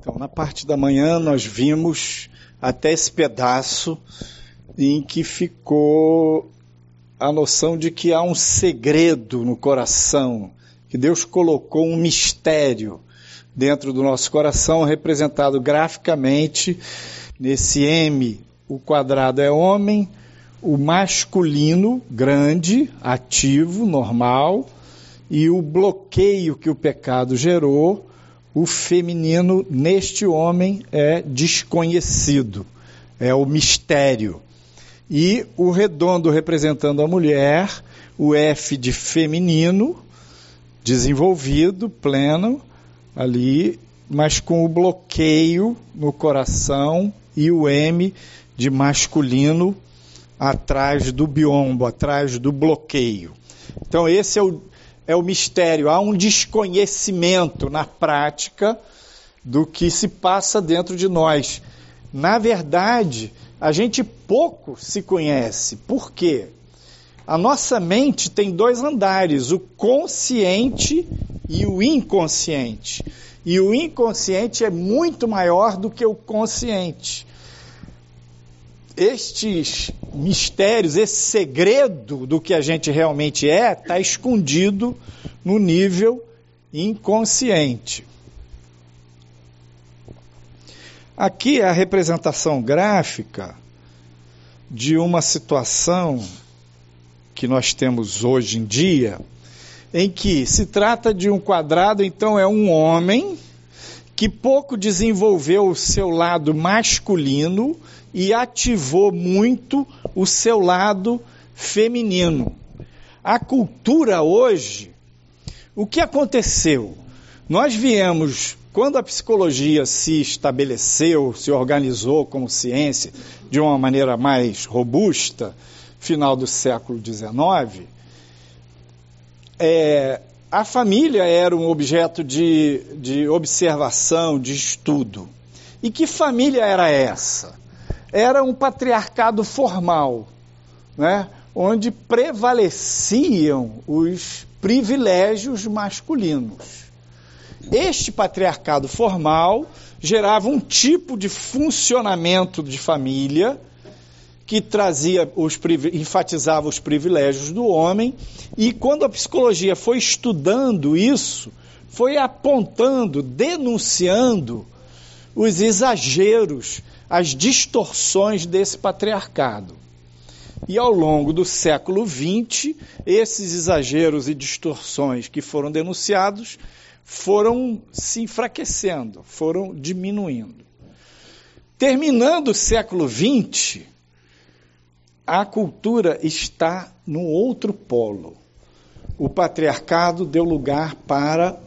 Então, na parte da manhã, nós vimos até esse pedaço em que ficou a noção de que há um segredo no coração, que Deus colocou um mistério dentro do nosso coração, representado graficamente nesse M. O quadrado é homem, o masculino, grande, ativo, normal, e o bloqueio que o pecado gerou, o feminino neste homem é desconhecido, é o mistério. E o redondo representando a mulher, o F de feminino, desenvolvido, pleno, ali, mas com o bloqueio no coração e o M de masculino atrás do biombo, atrás do bloqueio. Então, esse é o, é o mistério. Há um desconhecimento na prática do que se passa dentro de nós. Na verdade, a gente pouco se conhece. Por quê? A nossa mente tem dois andares, o consciente e o inconsciente. E o inconsciente é muito maior do que o consciente estes mistérios, esse segredo do que a gente realmente é, está escondido no nível inconsciente. Aqui é a representação gráfica de uma situação que nós temos hoje em dia, em que se trata de um quadrado, então é um homem que pouco desenvolveu o seu lado masculino e ativou muito o seu lado feminino. A cultura hoje, o que aconteceu? Nós viemos, quando a psicologia se estabeleceu, se organizou como ciência de uma maneira mais robusta, final do século XIX, é, a família era um objeto de, de observação, de estudo. E que família era essa? Era um patriarcado formal, né? onde prevaleciam os privilégios masculinos. Este patriarcado formal gerava um tipo de funcionamento de família que trazia os enfatizava os privilégios do homem e quando a psicologia foi estudando isso, foi apontando, denunciando os exageros as distorções desse patriarcado. E ao longo do século XX, esses exageros e distorções que foram denunciados foram se enfraquecendo, foram diminuindo. Terminando o século XX, a cultura está no outro polo. O patriarcado deu lugar para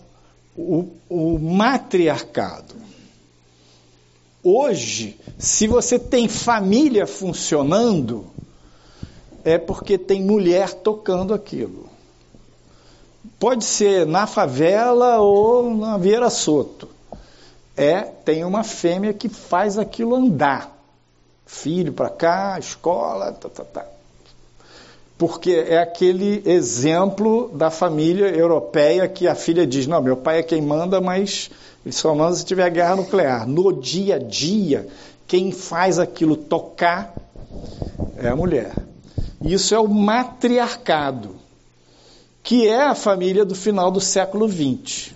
o, o matriarcado. Hoje, se você tem família funcionando, é porque tem mulher tocando aquilo. Pode ser na favela ou na Vieira Soto. É, tem uma fêmea que faz aquilo andar. Filho para cá, escola, tá, tá, tá. Porque é aquele exemplo da família europeia que a filha diz: Não, meu pai é quem manda, mas só manda se tiver guerra nuclear. No dia a dia, quem faz aquilo tocar é a mulher. Isso é o matriarcado, que é a família do final do século XX.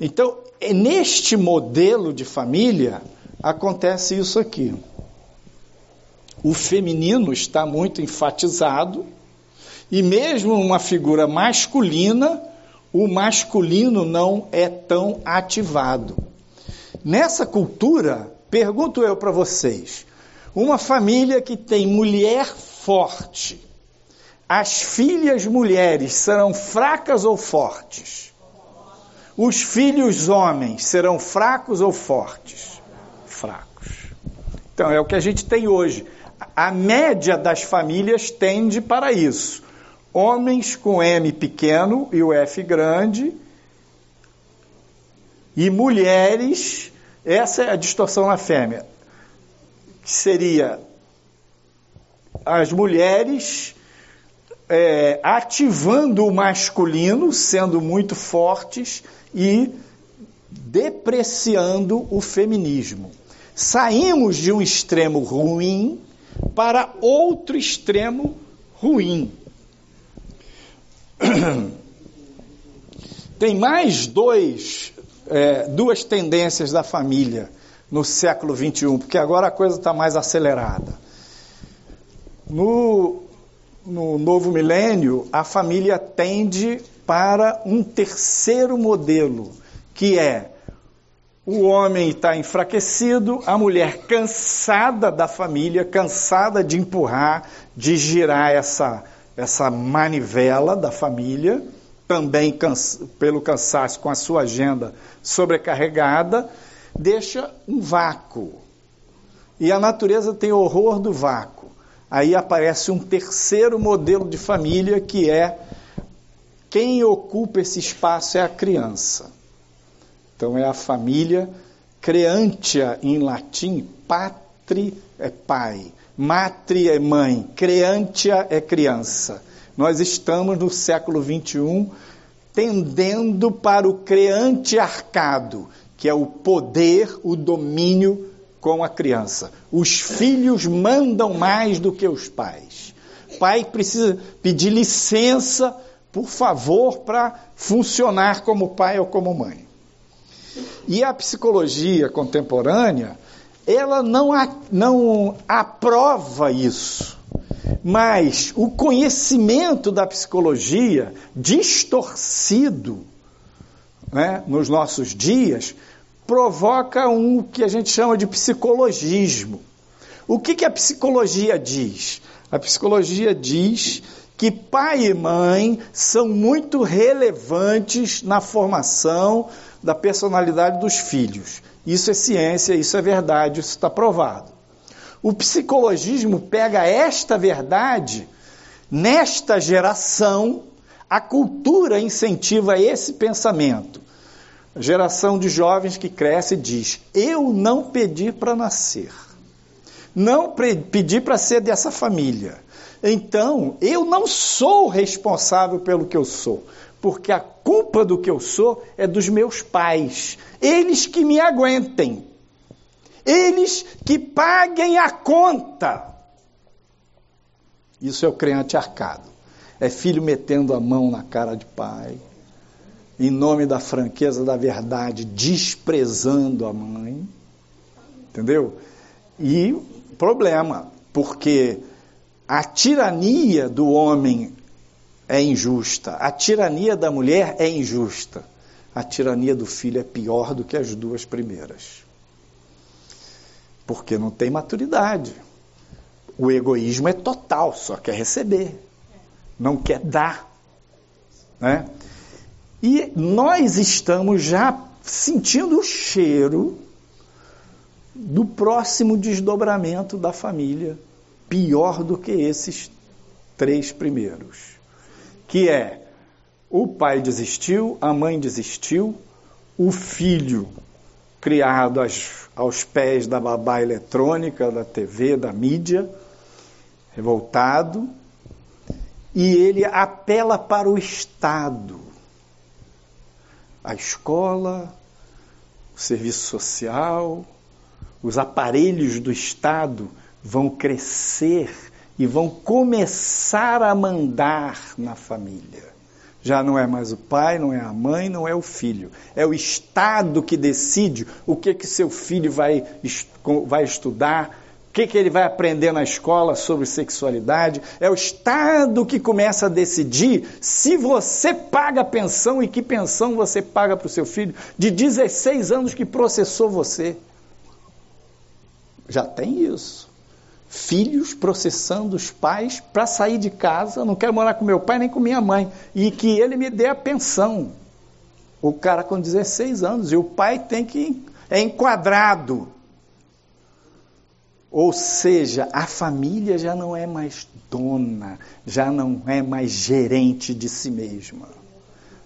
Então, é neste modelo de família, acontece isso aqui. O feminino está muito enfatizado, e mesmo uma figura masculina o masculino não é tão ativado. Nessa cultura, pergunto eu para vocês, uma família que tem mulher forte, as filhas mulheres serão fracas ou fortes? Os filhos homens serão fracos ou fortes? Fracos. Então é o que a gente tem hoje. A média das famílias tende para isso homens com M pequeno e o F grande, e mulheres, essa é a distorção na fêmea, que seria as mulheres é, ativando o masculino, sendo muito fortes, e depreciando o feminismo. Saímos de um extremo ruim para outro extremo ruim. Tem mais dois, é, duas tendências da família no século XXI, porque agora a coisa está mais acelerada. No, no novo milênio, a família tende para um terceiro modelo, que é o homem está enfraquecido, a mulher cansada da família, cansada de empurrar, de girar essa, essa manivela da família, também cansa, pelo cansaço com a sua agenda sobrecarregada, deixa um vácuo. E a natureza tem horror do vácuo. Aí aparece um terceiro modelo de família que é quem ocupa esse espaço é a criança. Então é a família creantia em latim, patri é pai, matri é mãe, creantia é criança. Nós estamos no século 21 tendendo para o creante arcado, que é o poder, o domínio com a criança. Os filhos mandam mais do que os pais. Pai precisa pedir licença, por favor, para funcionar como pai ou como mãe. E a psicologia contemporânea, ela não, não aprova isso. Mas o conhecimento da psicologia distorcido né, nos nossos dias provoca um que a gente chama de psicologismo. O que, que a psicologia diz? A psicologia diz que pai e mãe são muito relevantes na formação da personalidade dos filhos. Isso é ciência, isso é verdade, isso está provado. O psicologismo pega esta verdade, nesta geração, a cultura incentiva esse pensamento. A geração de jovens que cresce diz: Eu não pedi para nascer, não pedi para ser dessa família. Então, eu não sou responsável pelo que eu sou, porque a culpa do que eu sou é dos meus pais, eles que me aguentem. Eles que paguem a conta. Isso é o crente arcado. É filho metendo a mão na cara de pai, em nome da franqueza da verdade, desprezando a mãe. Entendeu? E problema, porque a tirania do homem é injusta, a tirania da mulher é injusta, a tirania do filho é pior do que as duas primeiras porque não tem maturidade. O egoísmo é total, só quer receber, não quer dar. Né? E nós estamos já sentindo o cheiro do próximo desdobramento da família, pior do que esses três primeiros, que é o pai desistiu, a mãe desistiu, o filho criado às aos pés da babá eletrônica, da TV, da mídia, revoltado, e ele apela para o Estado, a escola, o serviço social, os aparelhos do Estado vão crescer e vão começar a mandar na família. Já não é mais o pai, não é a mãe, não é o filho. É o Estado que decide o que, que seu filho vai, vai estudar, o que, que ele vai aprender na escola sobre sexualidade. É o Estado que começa a decidir se você paga pensão e que pensão você paga para o seu filho de 16 anos que processou você. Já tem isso filhos processando os pais para sair de casa, não quero morar com meu pai nem com minha mãe, e que ele me dê a pensão. O cara com 16 anos, e o pai tem que é enquadrado. Ou seja, a família já não é mais dona, já não é mais gerente de si mesma.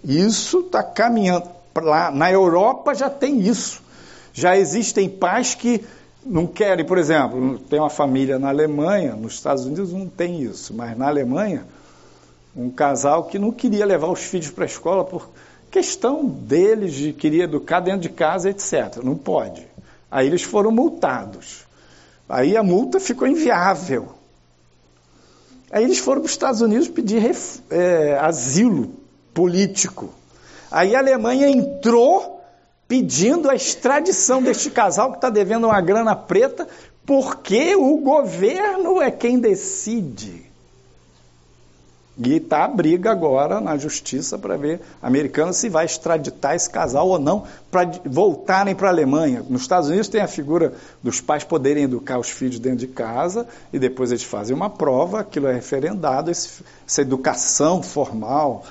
Isso está caminhando lá. Na Europa já tem isso. Já existem pais que não querem, por exemplo, tem uma família na Alemanha, nos Estados Unidos não tem isso, mas na Alemanha, um casal que não queria levar os filhos para a escola por, Questão deles de querer educar dentro de casa, etc. Não pode. Aí eles foram multados. Aí a multa ficou inviável. Aí eles foram para os Estados Unidos pedir é, asilo político. Aí a Alemanha entrou pedindo a extradição deste casal que está devendo uma grana preta, porque o governo é quem decide. E está a briga agora na justiça para ver americana se vai extraditar esse casal ou não para voltarem para a Alemanha. Nos Estados Unidos tem a figura dos pais poderem educar os filhos dentro de casa e depois eles fazem uma prova, aquilo é referendado, esse, essa educação formal,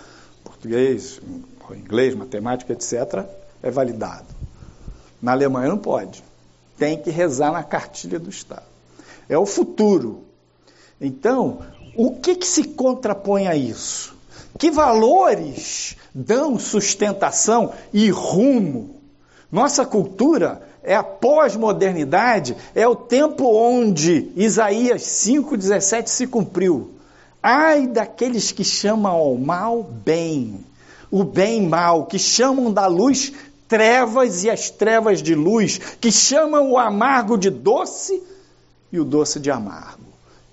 português, inglês, matemática, etc., é validado. Na Alemanha não pode. Tem que rezar na cartilha do Estado. É o futuro. Então, o que, que se contrapõe a isso? Que valores dão sustentação e rumo? Nossa cultura é a pós-modernidade, é o tempo onde Isaías 5,17 se cumpriu. Ai daqueles que chamam ao mal bem, o bem mal, que chamam da luz trevas e as trevas de luz, que chamam o amargo de doce e o doce de amargo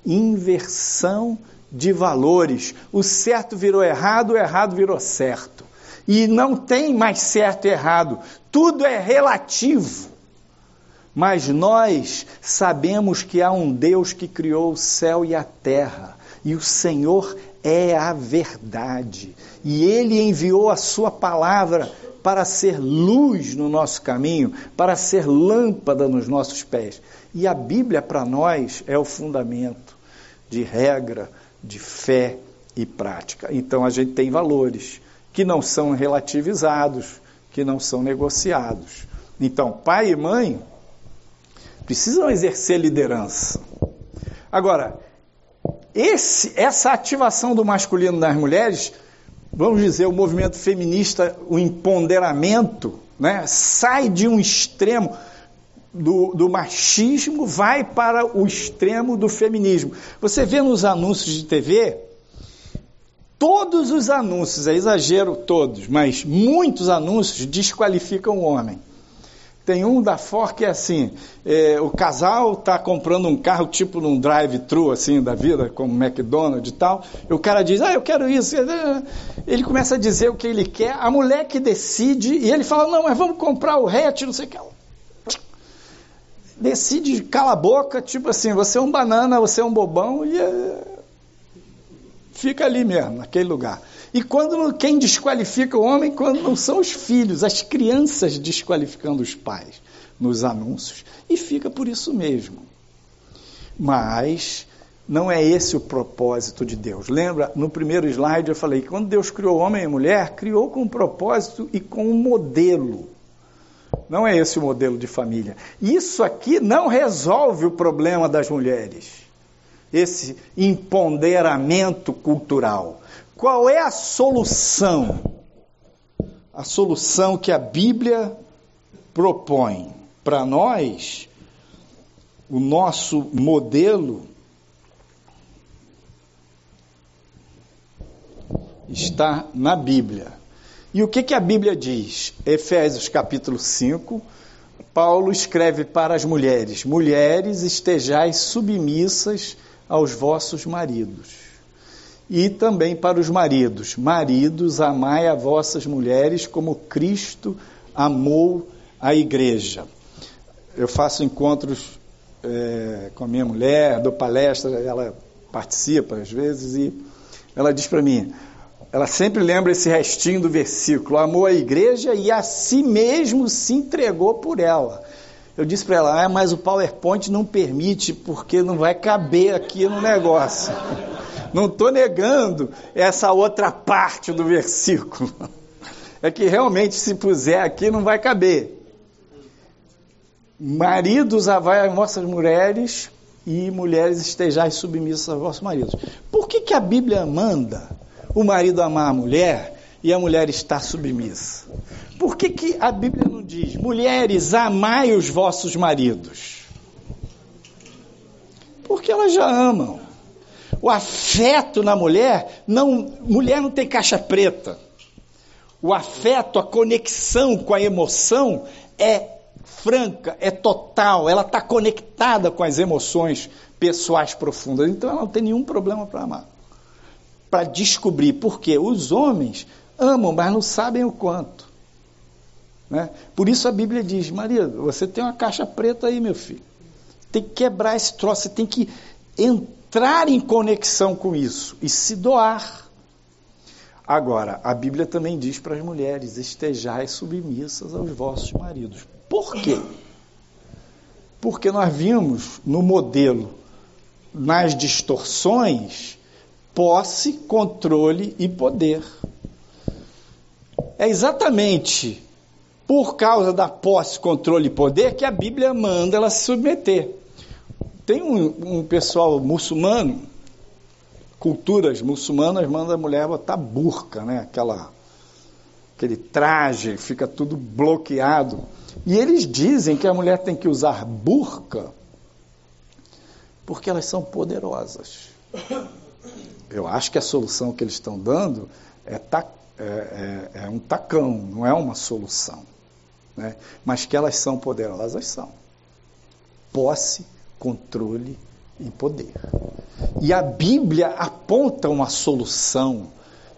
inversão de valores. O certo virou errado, o errado virou certo. E não tem mais certo e errado, tudo é relativo. Mas nós sabemos que há um Deus que criou o céu e a terra, e o Senhor é a verdade. E Ele enviou a Sua palavra para ser luz no nosso caminho, para ser lâmpada nos nossos pés. E a Bíblia para nós é o fundamento de regra, de fé e prática. Então a gente tem valores que não são relativizados, que não são negociados. Então, pai e mãe precisam exercer liderança. Agora, esse, essa ativação do masculino nas mulheres, vamos dizer, o movimento feminista, o empoderamento, né, sai de um extremo do, do, machismo vai para o extremo do feminismo. Você vê nos anúncios de TV, todos os anúncios, é exagero todos, mas muitos anúncios desqualificam o homem. Tem um da Ford que é assim: é, o casal está comprando um carro tipo num drive-thru assim da vida, como McDonald's e tal. E o cara diz: Ah, eu quero isso. Ele começa a dizer o que ele quer. A mulher que decide e ele fala: Não, mas vamos comprar o hatch, não sei o que decide, cala a boca, tipo assim, você é um banana, você é um bobão, e é... fica ali mesmo, naquele lugar. E quando quem desqualifica o homem, quando não são os filhos, as crianças desqualificando os pais nos anúncios. E fica por isso mesmo. Mas não é esse o propósito de Deus. Lembra, no primeiro slide eu falei que quando Deus criou homem e mulher, criou com um propósito e com um modelo. Não é esse o modelo de família. Isso aqui não resolve o problema das mulheres. Esse empoderamento cultural. Qual é a solução? A solução que a Bíblia propõe para nós, o nosso modelo está na Bíblia. E o que, que a Bíblia diz? Efésios capítulo 5, Paulo escreve para as mulheres: Mulheres, estejais submissas aos vossos maridos. E também para os maridos: Maridos, amai a vossas mulheres como Cristo amou a igreja. Eu faço encontros é, com a minha mulher, dou palestra, ela participa às vezes e ela diz para mim: ela sempre lembra esse restinho do versículo: amou a igreja e a si mesmo se entregou por ela. Eu disse para ela: ah, mas o PowerPoint não permite, porque não vai caber aqui no negócio. Não estou negando essa outra parte do versículo. É que realmente, se puser aqui, não vai caber. Maridos, avai as vossas mulheres e mulheres estejais submissas aos vossos maridos. Por que, que a Bíblia manda o marido amar a mulher e a mulher estar submissa? Por que, que a Bíblia não diz, mulheres, amai os vossos maridos? Porque elas já amam. O afeto na mulher, não, mulher não tem caixa preta. O afeto, a conexão com a emoção é franca, é total, ela está conectada com as emoções pessoais profundas. Então ela não tem nenhum problema para amar. Para descobrir, porque os homens amam, mas não sabem o quanto. Né? Por isso a Bíblia diz: Maria, você tem uma caixa preta aí, meu filho. Tem que quebrar esse troço, você tem que entrar em conexão com isso e se doar. Agora, a Bíblia também diz para as mulheres: estejais submissas aos vossos maridos. Por quê? Porque nós vimos no modelo, nas distorções, posse, controle e poder. É exatamente por causa da posse, controle e poder que a Bíblia manda ela se submeter. Tem um, um pessoal muçulmano, culturas muçulmanas, manda a mulher botar burca, né? Aquela, aquele traje, fica tudo bloqueado. E eles dizem que a mulher tem que usar burca porque elas são poderosas. Eu acho que a solução que eles estão dando é, ta, é, é, é um tacão, não é uma solução. Né? Mas que elas são poderosas, são. Posse, controle e poder. E a Bíblia aponta uma solução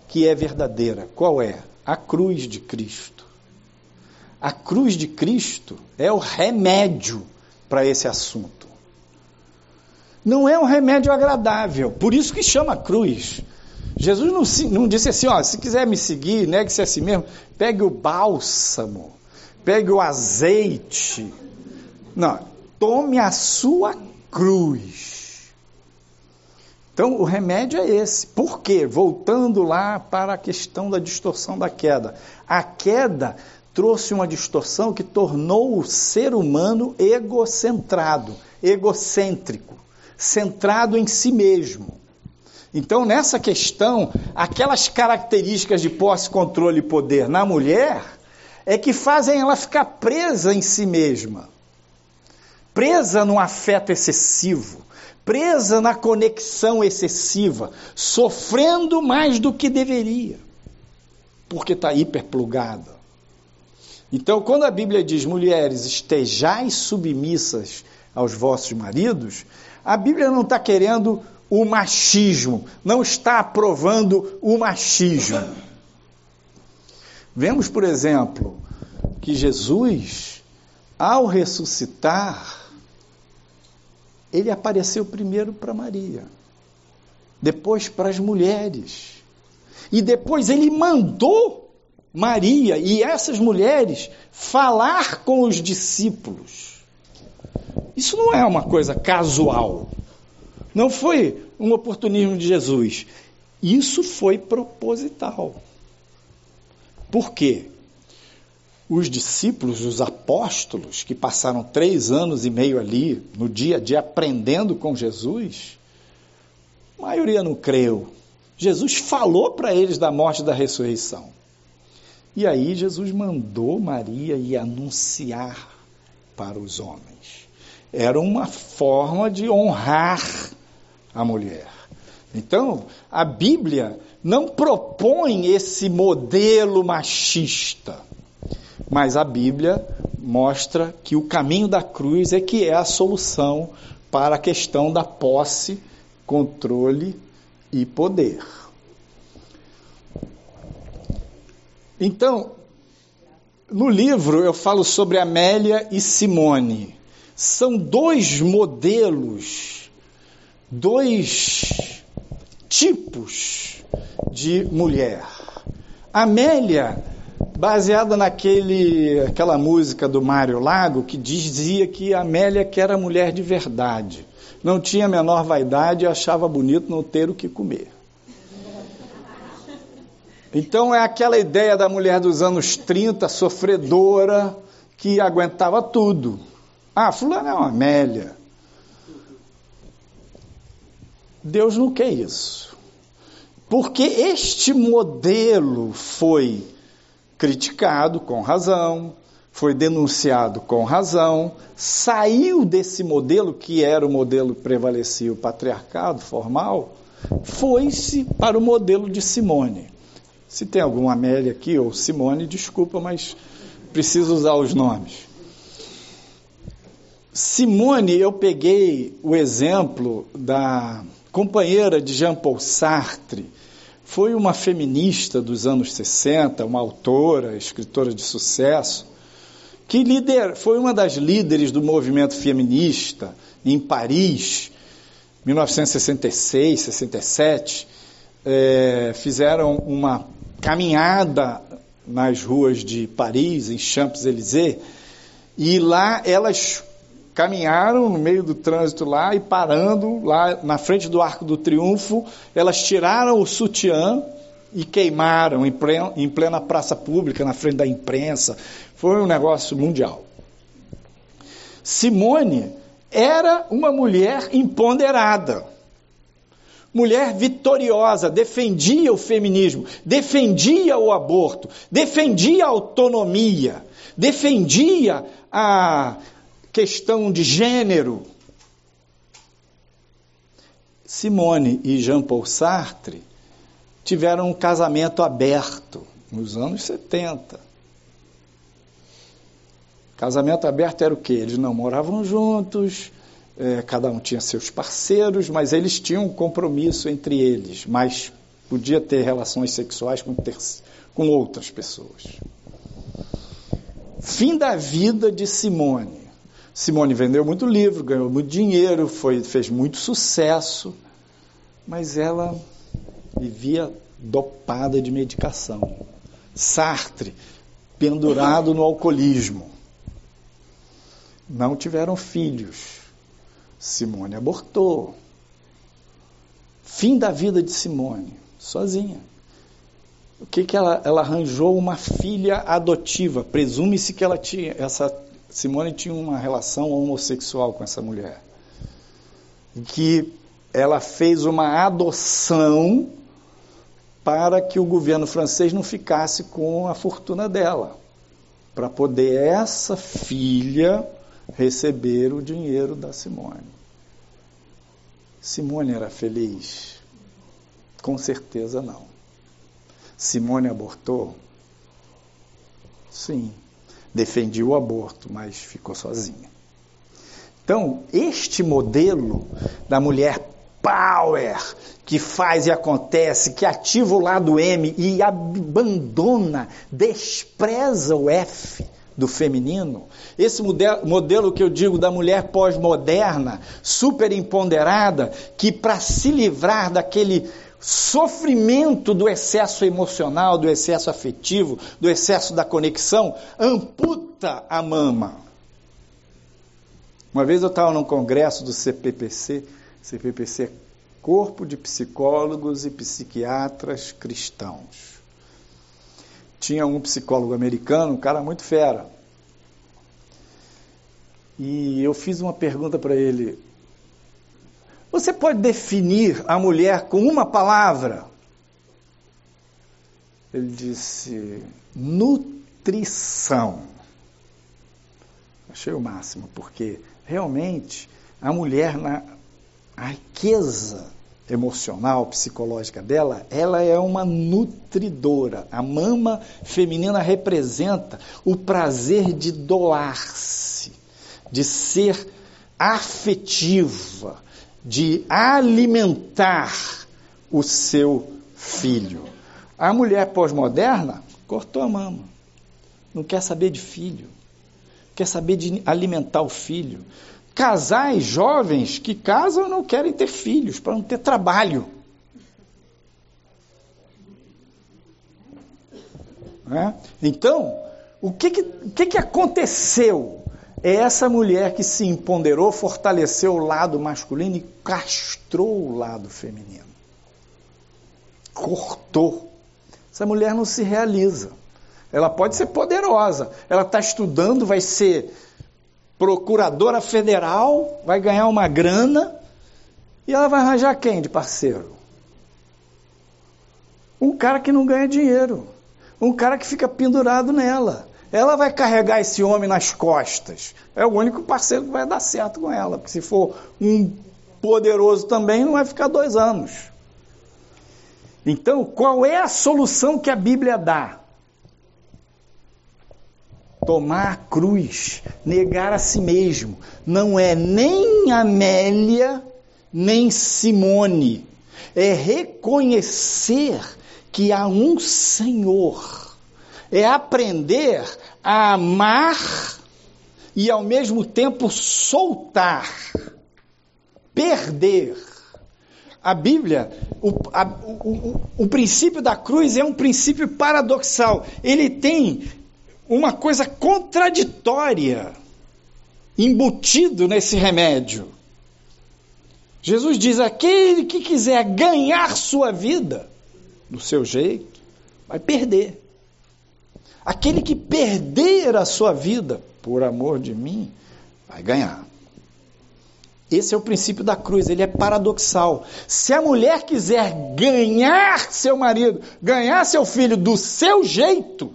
que é verdadeira. Qual é? A cruz de Cristo. A cruz de Cristo é o remédio para esse assunto. Não é um remédio agradável, por isso que chama cruz. Jesus não, não disse assim: ó, se quiser me seguir, negue-se a si mesmo, pegue o bálsamo pegue o azeite. Não, tome a sua cruz. Então, o remédio é esse. Por quê? Voltando lá para a questão da distorção da queda. A queda trouxe uma distorção que tornou o ser humano egocentrado, egocêntrico, centrado em si mesmo. Então, nessa questão, aquelas características de posse, controle e poder na mulher é que fazem ela ficar presa em si mesma, presa no afeto excessivo, presa na conexão excessiva, sofrendo mais do que deveria, porque está hiperplugada. Então, quando a Bíblia diz, mulheres, estejais submissas aos vossos maridos, a Bíblia não está querendo o machismo, não está aprovando o machismo. Vemos, por exemplo, que Jesus, ao ressuscitar, ele apareceu primeiro para Maria, depois para as mulheres, e depois ele mandou Maria e essas mulheres falar com os discípulos. Isso não é uma coisa casual. Não foi um oportunismo de Jesus. Isso foi proposital. Por quê? Os discípulos, os apóstolos, que passaram três anos e meio ali, no dia a dia, aprendendo com Jesus, a maioria não creu. Jesus falou para eles da morte e da ressurreição. E aí Jesus mandou Maria ir anunciar para os homens. Era uma forma de honrar a mulher. Então, a Bíblia não propõe esse modelo machista, mas a Bíblia mostra que o caminho da cruz é que é a solução para a questão da posse, controle e poder. Então, no livro eu falo sobre Amélia e Simone. São dois modelos, dois tipos de mulher. Amélia, baseada naquele aquela música do Mário Lago que dizia que Amélia que era mulher de verdade, não tinha a menor vaidade e achava bonito não ter o que comer. Então é aquela ideia da mulher dos anos 30, sofredora, que aguentava tudo. Ah, fulano é uma Amélia. Deus não quer isso. Porque este modelo foi criticado com razão, foi denunciado com razão, saiu desse modelo, que era o modelo que prevalecia o patriarcado formal, foi-se para o modelo de Simone. Se tem alguma Amélia aqui ou Simone, desculpa, mas preciso usar os nomes. Simone, eu peguei o exemplo da companheira de Jean-Paul Sartre, foi uma feminista dos anos 60, uma autora, escritora de sucesso, que lider, foi uma das líderes do movimento feminista em Paris, 1966, 67. É, fizeram uma caminhada nas ruas de Paris, em Champs-Élysées, e lá elas caminharam no meio do trânsito lá e parando lá na frente do Arco do Triunfo, elas tiraram o sutiã e queimaram em plena, praça pública, na frente da imprensa. Foi um negócio mundial. Simone era uma mulher empoderada, mulher vitoriosa, defendia o feminismo, defendia o aborto, defendia a autonomia, defendia a questão de gênero. Simone e Jean-Paul Sartre tiveram um casamento aberto nos anos 70. Casamento aberto era o quê? Eles não moravam juntos, é, cada um tinha seus parceiros, mas eles tinham um compromisso entre eles, mas podia ter relações sexuais com, ter, com outras pessoas. Fim da vida de Simone. Simone vendeu muito livro, ganhou muito dinheiro, foi, fez muito sucesso, mas ela vivia dopada de medicação. Sartre, pendurado no alcoolismo. Não tiveram filhos. Simone abortou. Fim da vida de Simone, sozinha. O que, que ela, ela arranjou? Uma filha adotiva. Presume-se que ela tinha essa Simone tinha uma relação homossexual com essa mulher. Que ela fez uma adoção para que o governo francês não ficasse com a fortuna dela, para poder essa filha receber o dinheiro da Simone. Simone era feliz? Com certeza não. Simone abortou? Sim defendia o aborto, mas ficou sozinha. Então, este modelo da mulher power, que faz e acontece, que ativa o lado M e abandona, despreza o F do feminino, esse modelo, modelo que eu digo da mulher pós-moderna, super empoderada, que para se livrar daquele sofrimento do excesso emocional, do excesso afetivo, do excesso da conexão, amputa a mama. Uma vez eu estava num congresso do CPPC, CPPC é Corpo de Psicólogos e Psiquiatras Cristãos. Tinha um psicólogo americano, um cara muito fera. E eu fiz uma pergunta para ele: você pode definir a mulher com uma palavra? Ele disse: nutrição. Achei o máximo, porque realmente a mulher, na riqueza emocional, psicológica dela, ela é uma nutridora. A mama feminina representa o prazer de doar-se, de ser afetiva, de alimentar o seu filho. A mulher pós-moderna cortou a mama. Não quer saber de filho. Quer saber de alimentar o filho. Casais jovens que casam não querem ter filhos para não ter trabalho. É? Então, o que, que, que, que aconteceu é essa mulher que se empoderou, fortaleceu o lado masculino e castrou o lado feminino. Cortou. Essa mulher não se realiza. Ela pode ser poderosa. Ela está estudando, vai ser procuradora federal, vai ganhar uma grana e ela vai arranjar quem de parceiro? Um cara que não ganha dinheiro. Um cara que fica pendurado nela ela vai carregar esse homem nas costas. É o único parceiro que vai dar certo com ela, porque se for um poderoso também, não vai ficar dois anos. Então, qual é a solução que a Bíblia dá? Tomar a cruz, negar a si mesmo. Não é nem Amélia, nem Simone. É reconhecer que há um Senhor. É aprender a amar e ao mesmo tempo soltar, perder. A Bíblia, o, a, o, o, o princípio da cruz é um princípio paradoxal. Ele tem uma coisa contraditória embutido nesse remédio. Jesus diz: aquele que quiser ganhar sua vida do seu jeito, vai perder. Aquele que perder a sua vida por amor de mim, vai ganhar. Esse é o princípio da cruz, ele é paradoxal. Se a mulher quiser ganhar seu marido, ganhar seu filho do seu jeito,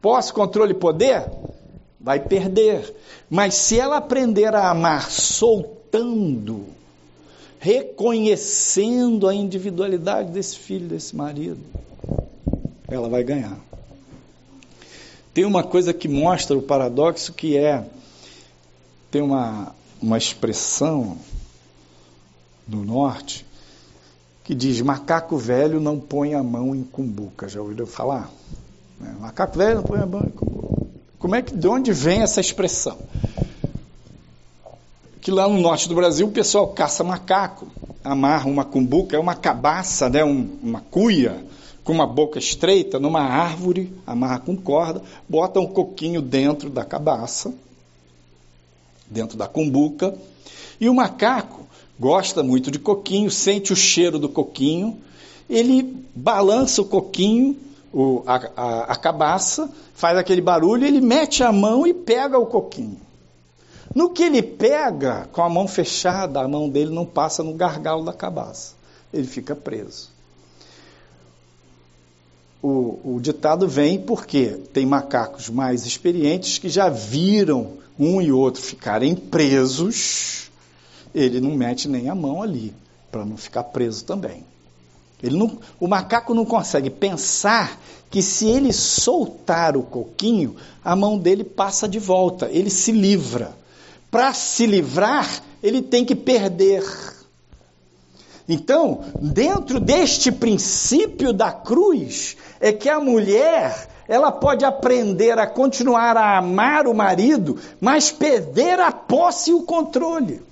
posse, controle e poder, vai perder. Mas se ela aprender a amar soltando, reconhecendo a individualidade desse filho, desse marido, ela vai ganhar. Tem uma coisa que mostra o paradoxo que é tem uma, uma expressão no norte que diz macaco velho não põe a mão em cumbuca. Já ouviram falar? É, macaco velho não põe a mão em cumbuca. Como é que de onde vem essa expressão? Que lá no norte do Brasil o pessoal caça macaco, amarra uma cumbuca, é uma cabaça, né, um, uma cuia com uma boca estreita numa árvore, amarra com corda, bota um coquinho dentro da cabaça, dentro da cumbuca, e o macaco gosta muito de coquinho, sente o cheiro do coquinho, ele balança o coquinho, o, a, a, a cabaça, faz aquele barulho, ele mete a mão e pega o coquinho. No que ele pega, com a mão fechada, a mão dele não passa no gargalo da cabaça. Ele fica preso o, o ditado vem porque tem macacos mais experientes que já viram um e outro ficarem presos, ele não mete nem a mão ali, para não ficar preso também. Ele não, o macaco não consegue pensar que se ele soltar o coquinho, a mão dele passa de volta, ele se livra. Para se livrar, ele tem que perder. Então, dentro deste princípio da cruz, é que a mulher, ela pode aprender a continuar a amar o marido, mas perder a posse e o controle.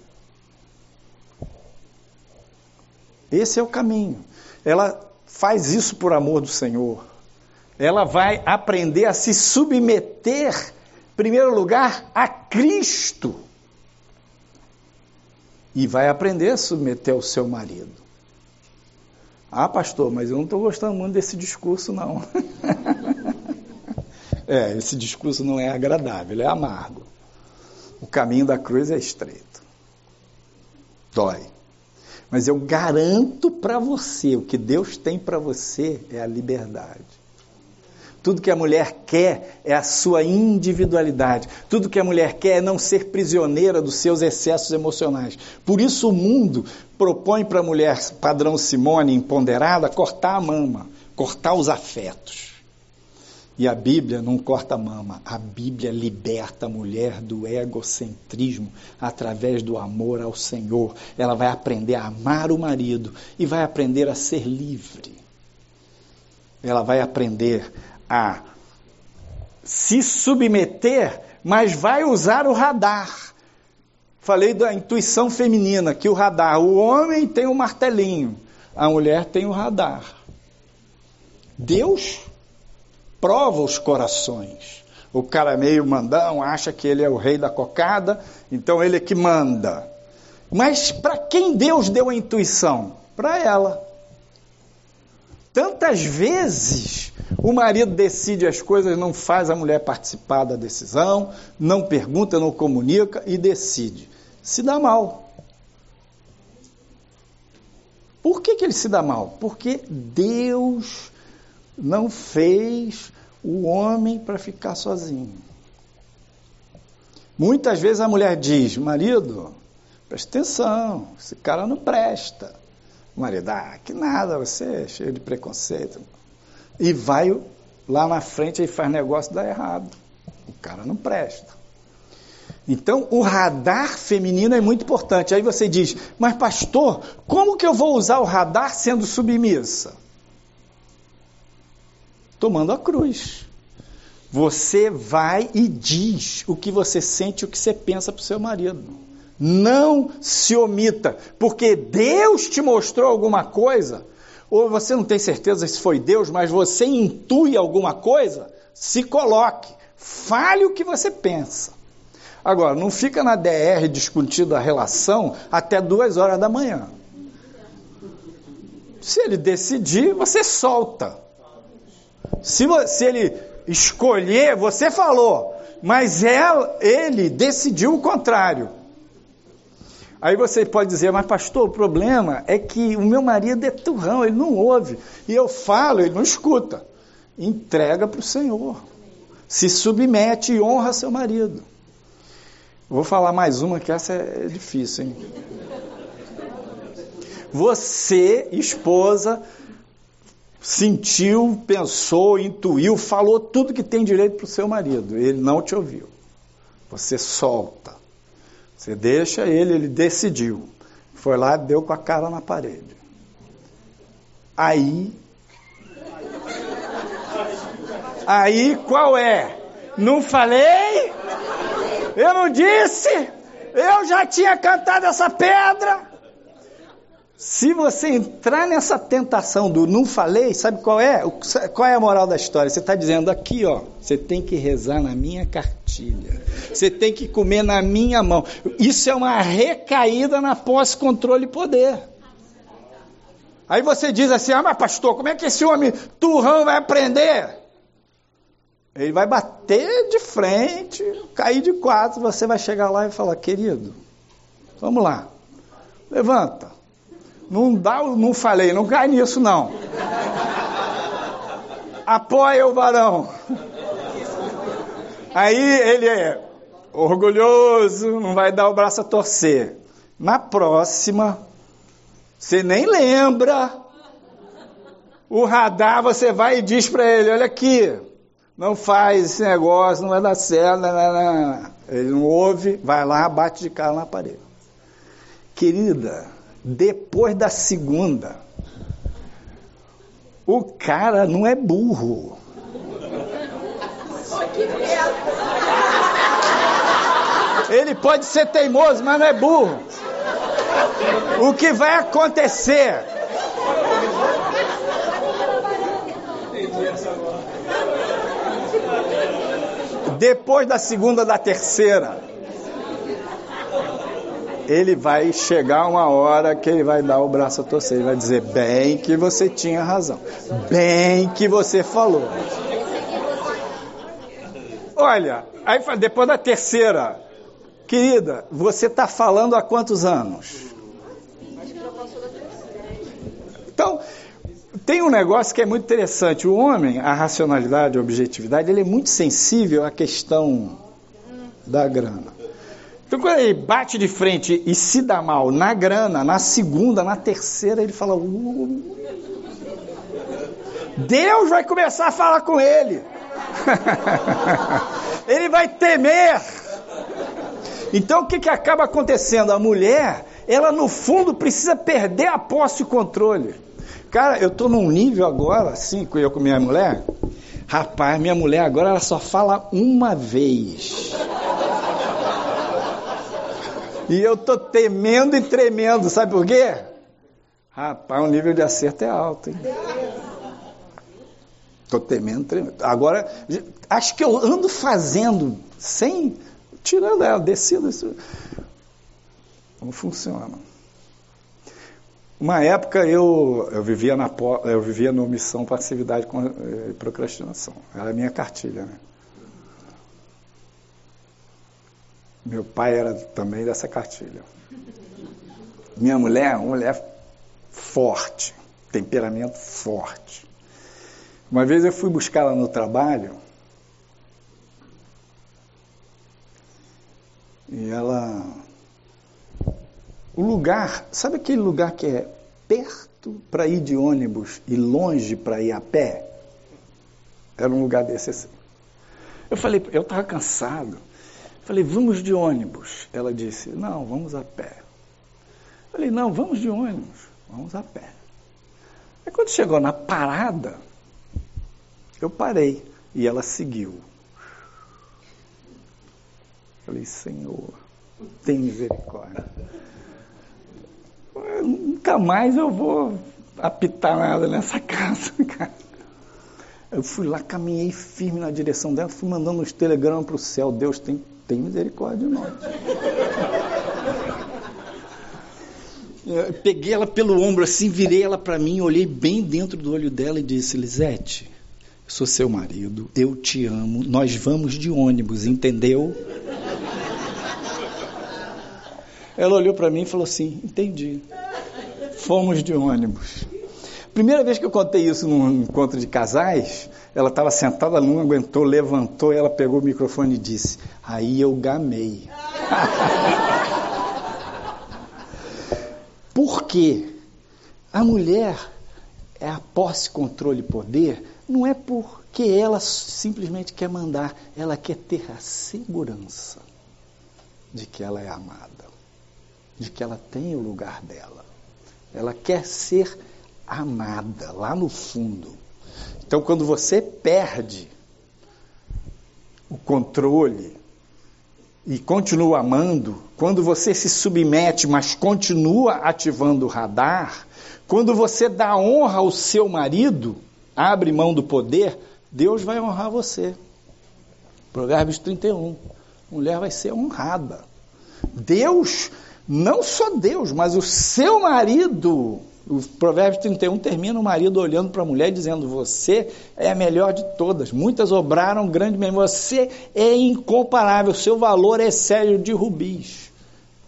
Esse é o caminho. Ela faz isso por amor do Senhor. Ela vai aprender a se submeter, em primeiro lugar, a Cristo e vai aprender a submeter ao seu marido. Ah, pastor, mas eu não estou gostando muito desse discurso, não. é, esse discurso não é agradável, é amargo. O caminho da cruz é estreito. Dói. Mas eu garanto para você, o que Deus tem para você é a liberdade. Tudo que a mulher quer é a sua individualidade. Tudo que a mulher quer é não ser prisioneira dos seus excessos emocionais. Por isso o mundo propõe para a mulher padrão Simone empoderada cortar a mama, cortar os afetos. E a Bíblia não corta a mama, a Bíblia liberta a mulher do egocentrismo através do amor ao Senhor. Ela vai aprender a amar o marido e vai aprender a ser livre. Ela vai aprender a se submeter, mas vai usar o radar. Falei da intuição feminina, que o radar, o homem tem o um martelinho, a mulher tem o um radar. Deus prova os corações. O cara meio mandão acha que ele é o rei da cocada, então ele é que manda. Mas para quem Deus deu a intuição? Para ela. Tantas vezes o marido decide as coisas, não faz a mulher participar da decisão, não pergunta, não comunica e decide. Se dá mal. Por que, que ele se dá mal? Porque Deus não fez o homem para ficar sozinho. Muitas vezes a mulher diz: marido, presta atenção, esse cara não presta. Marido, ah, que nada, você é cheio de preconceito. E vai lá na frente e faz negócio dar errado. O cara não presta. Então, o radar feminino é muito importante. Aí você diz, mas pastor, como que eu vou usar o radar sendo submissa? Tomando a cruz. Você vai e diz o que você sente, o que você pensa para o seu marido. Não se omita, porque Deus te mostrou alguma coisa, ou você não tem certeza se foi Deus, mas você intui alguma coisa, se coloque, fale o que você pensa. Agora, não fica na DR discutindo a relação até duas horas da manhã. Se ele decidir, você solta. Se, se ele escolher, você falou, mas ela, ele decidiu o contrário. Aí você pode dizer, mas pastor, o problema é que o meu marido é turrão, ele não ouve. E eu falo, ele não escuta. Entrega para o Senhor. Se submete e honra seu marido. Vou falar mais uma que essa é difícil, hein? Você, esposa, sentiu, pensou, intuiu, falou tudo que tem direito para o seu marido. Ele não te ouviu. Você solta. Você deixa ele, ele decidiu. Foi lá, deu com a cara na parede. Aí. Aí qual é? Não falei? Eu não disse? Eu já tinha cantado essa pedra. Se você entrar nessa tentação do não falei, sabe qual é? Qual é a moral da história? Você está dizendo aqui, ó, você tem que rezar na minha cartilha, você tem que comer na minha mão. Isso é uma recaída na posse, controle e poder. Aí você diz assim: ah, mas pastor, como é que esse homem turrão vai aprender? Ele vai bater de frente, cair de quatro, você vai chegar lá e falar: querido, vamos lá, levanta não dá, não falei, não cai nisso não. Apoia o varão. Aí ele é orgulhoso, não vai dar o braço a torcer. Na próxima, você nem lembra. O radar você vai e diz para ele: olha aqui, não faz esse negócio, não vai dar certo. Não, não, não. Ele não ouve, vai lá, bate de cara na parede. Querida, depois da segunda. O cara não é burro. Ele pode ser teimoso, mas não é burro. O que vai acontecer? Depois da segunda, da terceira, ele vai chegar uma hora que ele vai dar o braço a torcer, ele vai dizer bem que você tinha razão, bem que você falou. Olha, aí depois da terceira, querida, você está falando há quantos anos? Então, tem um negócio que é muito interessante. O homem, a racionalidade, a objetividade, ele é muito sensível à questão da grana. Então, quando ele bate de frente e se dá mal na grana, na segunda, na terceira, ele fala: uh, Deus vai começar a falar com ele. ele vai temer. Então, o que, que acaba acontecendo? A mulher, ela no fundo precisa perder a posse e o controle. Cara, eu estou num nível agora, assim, eu com minha mulher. Rapaz, minha mulher agora ela só fala uma vez. E eu tô temendo e tremendo, sabe por quê? Rapaz, o nível de acerto é alto, hein? Tô temendo, tremendo. Agora, acho que eu ando fazendo, sem, tirando ela, descendo isso. Não funciona. Uma época eu, eu vivia na eu vivia no missão passividade e procrastinação. Era a minha cartilha, né? Meu pai era também dessa cartilha. Minha mulher, uma mulher forte, temperamento forte. Uma vez eu fui buscá-la no trabalho e ela. O lugar, sabe aquele lugar que é perto para ir de ônibus e longe para ir a pé? Era um lugar desse assim. Eu falei, eu estava cansado. Falei, vamos de ônibus. Ela disse, não, vamos a pé. Falei, não, vamos de ônibus, vamos a pé. Aí quando chegou na parada, eu parei e ela seguiu. Falei, Senhor, tem misericórdia. Nunca mais eu vou apitar nada nessa casa, cara. Eu fui lá, caminhei firme na direção dela, fui mandando uns telegramas para o céu. Deus tem, tem misericórdia de nós. Eu peguei ela pelo ombro assim, virei ela para mim, olhei bem dentro do olho dela e disse: Lisete, eu sou seu marido, eu te amo, nós vamos de ônibus, entendeu? Ela olhou para mim e falou assim: Entendi. Fomos de ônibus. Primeira vez que eu contei isso num encontro de casais, ela estava sentada, não aguentou, levantou, ela pegou o microfone e disse: Aí eu gamei. Por quê? A mulher é a posse, controle e poder, não é porque ela simplesmente quer mandar, ela quer ter a segurança de que ela é amada, de que ela tem o lugar dela. Ela quer ser amada lá no fundo. Então, quando você perde o controle, e continua amando, quando você se submete, mas continua ativando o radar, quando você dá honra ao seu marido, abre mão do poder, Deus vai honrar você. Provérbios 31. Mulher vai ser honrada. Deus, não só Deus, mas o seu marido o Provérbios 31 termina o marido olhando para a mulher dizendo: Você é a melhor de todas. Muitas obraram grande mesmo. Você é incomparável. Seu valor é sério de rubis.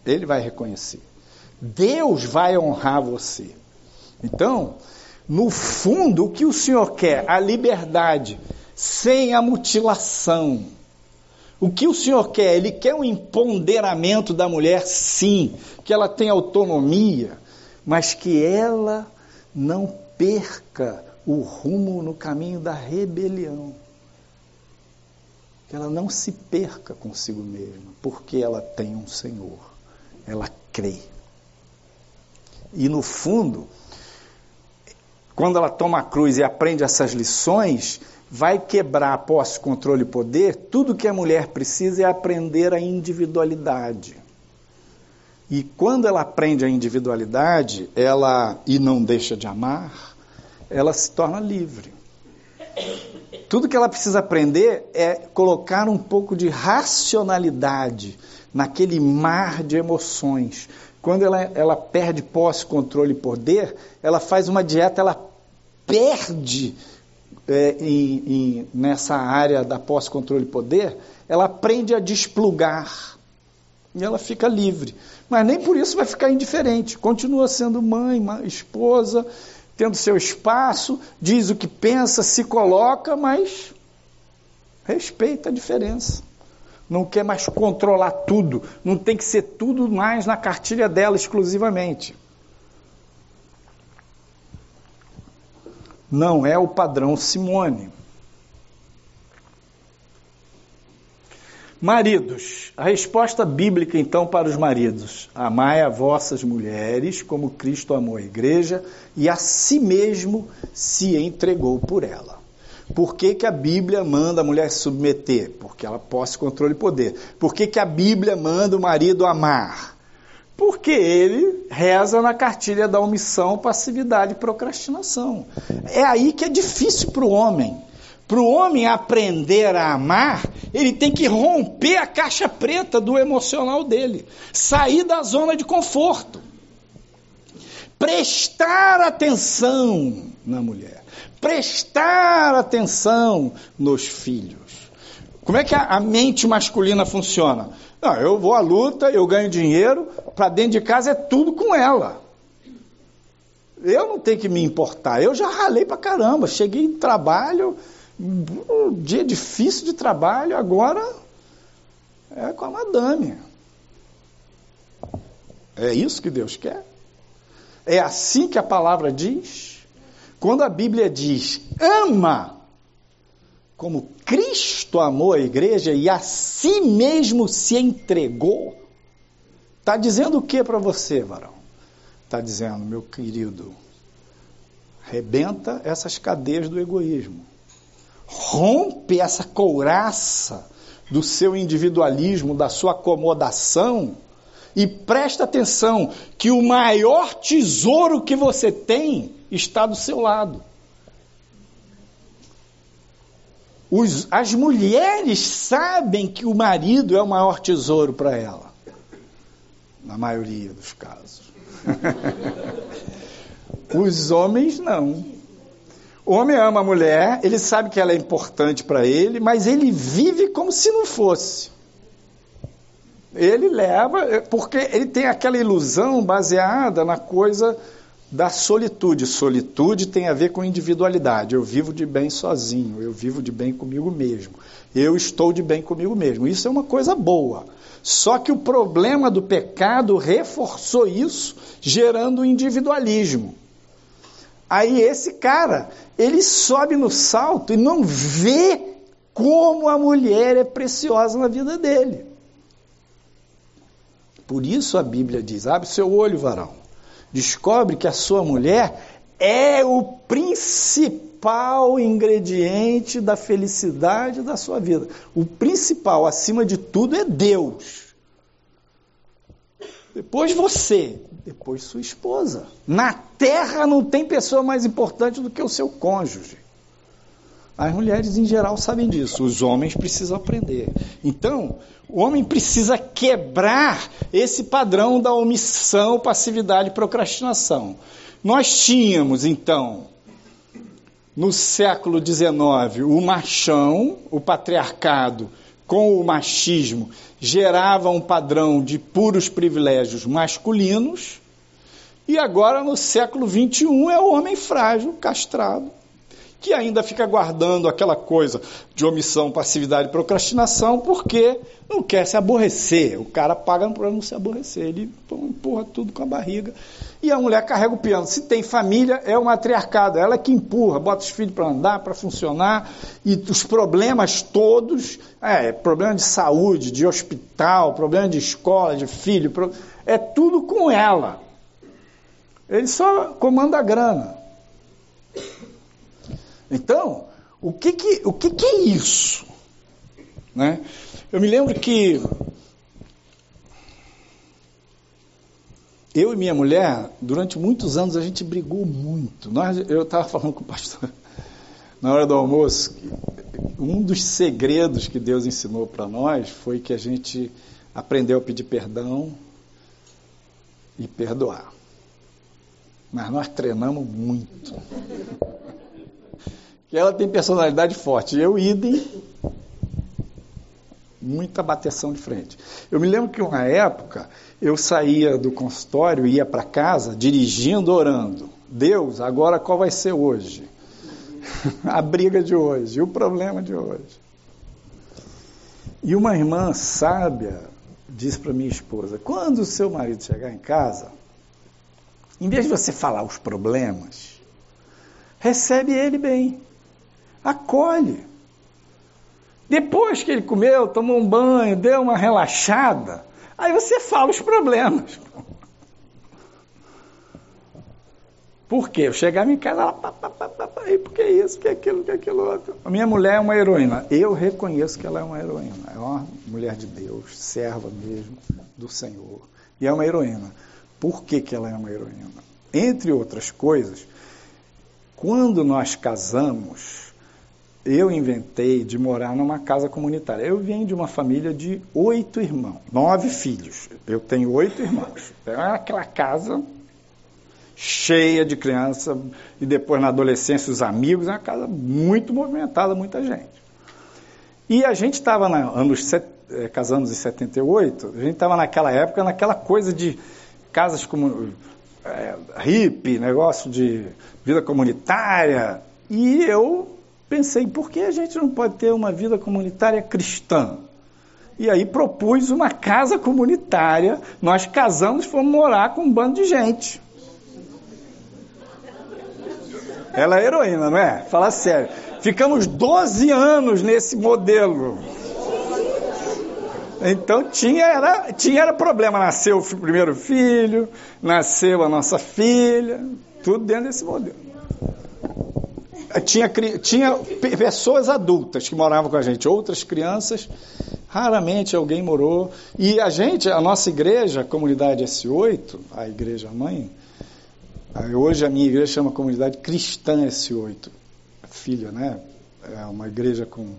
Ele vai reconhecer. Deus vai honrar você. Então, no fundo, o que o Senhor quer? A liberdade, sem a mutilação. O que o Senhor quer? Ele quer um empoderamento da mulher, sim, que ela tenha autonomia mas que ela não perca o rumo no caminho da rebelião. Que ela não se perca consigo mesma, porque ela tem um Senhor, ela crê. E no fundo, quando ela toma a cruz e aprende essas lições, vai quebrar posse, controle e poder, tudo que a mulher precisa é aprender a individualidade. E quando ela aprende a individualidade, ela e não deixa de amar, ela se torna livre. Tudo que ela precisa aprender é colocar um pouco de racionalidade naquele mar de emoções. Quando ela, ela perde posse, controle e poder, ela faz uma dieta, ela perde é, em, em, nessa área da posse, controle e poder, ela aprende a desplugar e ela fica livre. Mas nem por isso vai ficar indiferente. Continua sendo mãe, esposa, tendo seu espaço, diz o que pensa, se coloca, mas respeita a diferença. Não quer mais controlar tudo. Não tem que ser tudo mais na cartilha dela exclusivamente. Não é o padrão Simone. Maridos, a resposta bíblica então para os maridos: amai a vossas mulheres como Cristo amou a igreja e a si mesmo se entregou por ela. Por que, que a Bíblia manda a mulher se submeter? Porque ela posse controle e poder. Por que, que a Bíblia manda o marido amar? Porque ele reza na cartilha da omissão, passividade e procrastinação. É aí que é difícil para o homem para o homem aprender a amar, ele tem que romper a caixa preta do emocional dele, sair da zona de conforto, prestar atenção na mulher, prestar atenção nos filhos. Como é que a, mente masculina funciona? Não, eu vou à luta, eu ganho dinheiro, para dentro de casa é tudo com ela. Eu não tenho que me importar. Eu já ralei para caramba. Cheguei em trabalho, um dia difícil de trabalho, agora é com a madame. É isso que Deus quer? É assim que a palavra diz? Quando a Bíblia diz ama, como Cristo amou a igreja e a si mesmo se entregou, está dizendo o que para você, varão? Está dizendo, meu querido, rebenta essas cadeias do egoísmo. Rompe essa couraça do seu individualismo, da sua acomodação e presta atenção que o maior tesouro que você tem está do seu lado. Os, as mulheres sabem que o marido é o maior tesouro para ela, na maioria dos casos. Os homens não. O homem ama a mulher, ele sabe que ela é importante para ele, mas ele vive como se não fosse. Ele leva, é, porque ele tem aquela ilusão baseada na coisa da solitude. Solitude tem a ver com individualidade. Eu vivo de bem sozinho, eu vivo de bem comigo mesmo. Eu estou de bem comigo mesmo. Isso é uma coisa boa. Só que o problema do pecado reforçou isso, gerando individualismo. Aí esse cara, ele sobe no salto e não vê como a mulher é preciosa na vida dele. Por isso a Bíblia diz: abre seu olho, varão. Descobre que a sua mulher é o principal ingrediente da felicidade da sua vida. O principal, acima de tudo, é Deus. Depois você, depois sua esposa. Na terra não tem pessoa mais importante do que o seu cônjuge. As mulheres em geral sabem disso, os homens precisam aprender. Então, o homem precisa quebrar esse padrão da omissão, passividade e procrastinação. Nós tínhamos, então, no século XIX, o machão, o patriarcado, com o machismo, gerava um padrão de puros privilégios masculinos, e agora, no século XXI, é o homem frágil, castrado, que ainda fica guardando aquela coisa de omissão, passividade e procrastinação, porque não quer se aborrecer. O cara paga para não se aborrecer, ele empurra tudo com a barriga. E a mulher carrega o piano. Se tem família, é o matriarcado, ela que empurra, bota os filhos para andar, para funcionar, e os problemas todos, é, problema de saúde, de hospital, problema de escola, de filho, é tudo com ela. Ele só comanda a grana. Então, o que, que, o que, que é isso? Né? Eu me lembro que eu e minha mulher, durante muitos anos, a gente brigou muito. Nós, eu estava falando com o pastor na hora do almoço, um dos segredos que Deus ensinou para nós foi que a gente aprendeu a pedir perdão e perdoar. Mas nós treinamos muito que ela tem personalidade forte. Eu, idem, muita bateção de frente. Eu me lembro que uma época eu saía do consultório ia para casa dirigindo, orando. Deus, agora qual vai ser hoje? A briga de hoje, o problema de hoje. E uma irmã sábia disse para minha esposa: quando o seu marido chegar em casa, em vez de você falar os problemas, recebe ele bem acolhe. Depois que ele comeu, tomou um banho, deu uma relaxada, aí você fala os problemas. Por quê? Eu chegava em casa, ela, pá, pá, pá, pá, pá, por que isso, que aquilo, que aquilo outro. A minha mulher é uma heroína. Eu reconheço que ela é uma heroína. É uma mulher de Deus, serva mesmo do Senhor. E é uma heroína. Por que, que ela é uma heroína? Entre outras coisas, quando nós casamos, eu inventei de morar numa casa comunitária. Eu vim de uma família de oito irmãos, nove filhos. Eu tenho oito irmãos. É aquela casa cheia de criança e depois na adolescência os amigos, é uma casa muito movimentada, muita gente. E a gente estava anos é, casamos em 78, a gente estava naquela época naquela coisa de casas como é, hippie, negócio de vida comunitária, e eu pensei, por que a gente não pode ter uma vida comunitária cristã? E aí propus uma casa comunitária, nós casamos e fomos morar com um bando de gente. Ela é heroína, não é? Fala sério. Ficamos 12 anos nesse modelo. Então tinha era, tinha era problema. Nasceu o primeiro filho, nasceu a nossa filha, tudo dentro desse modelo. Tinha, tinha pessoas adultas que moravam com a gente, outras crianças, raramente alguém morou. E a gente, a nossa igreja, a comunidade S8, a igreja mãe, hoje a minha igreja chama Comunidade Cristã S8, filha, né? É uma igreja com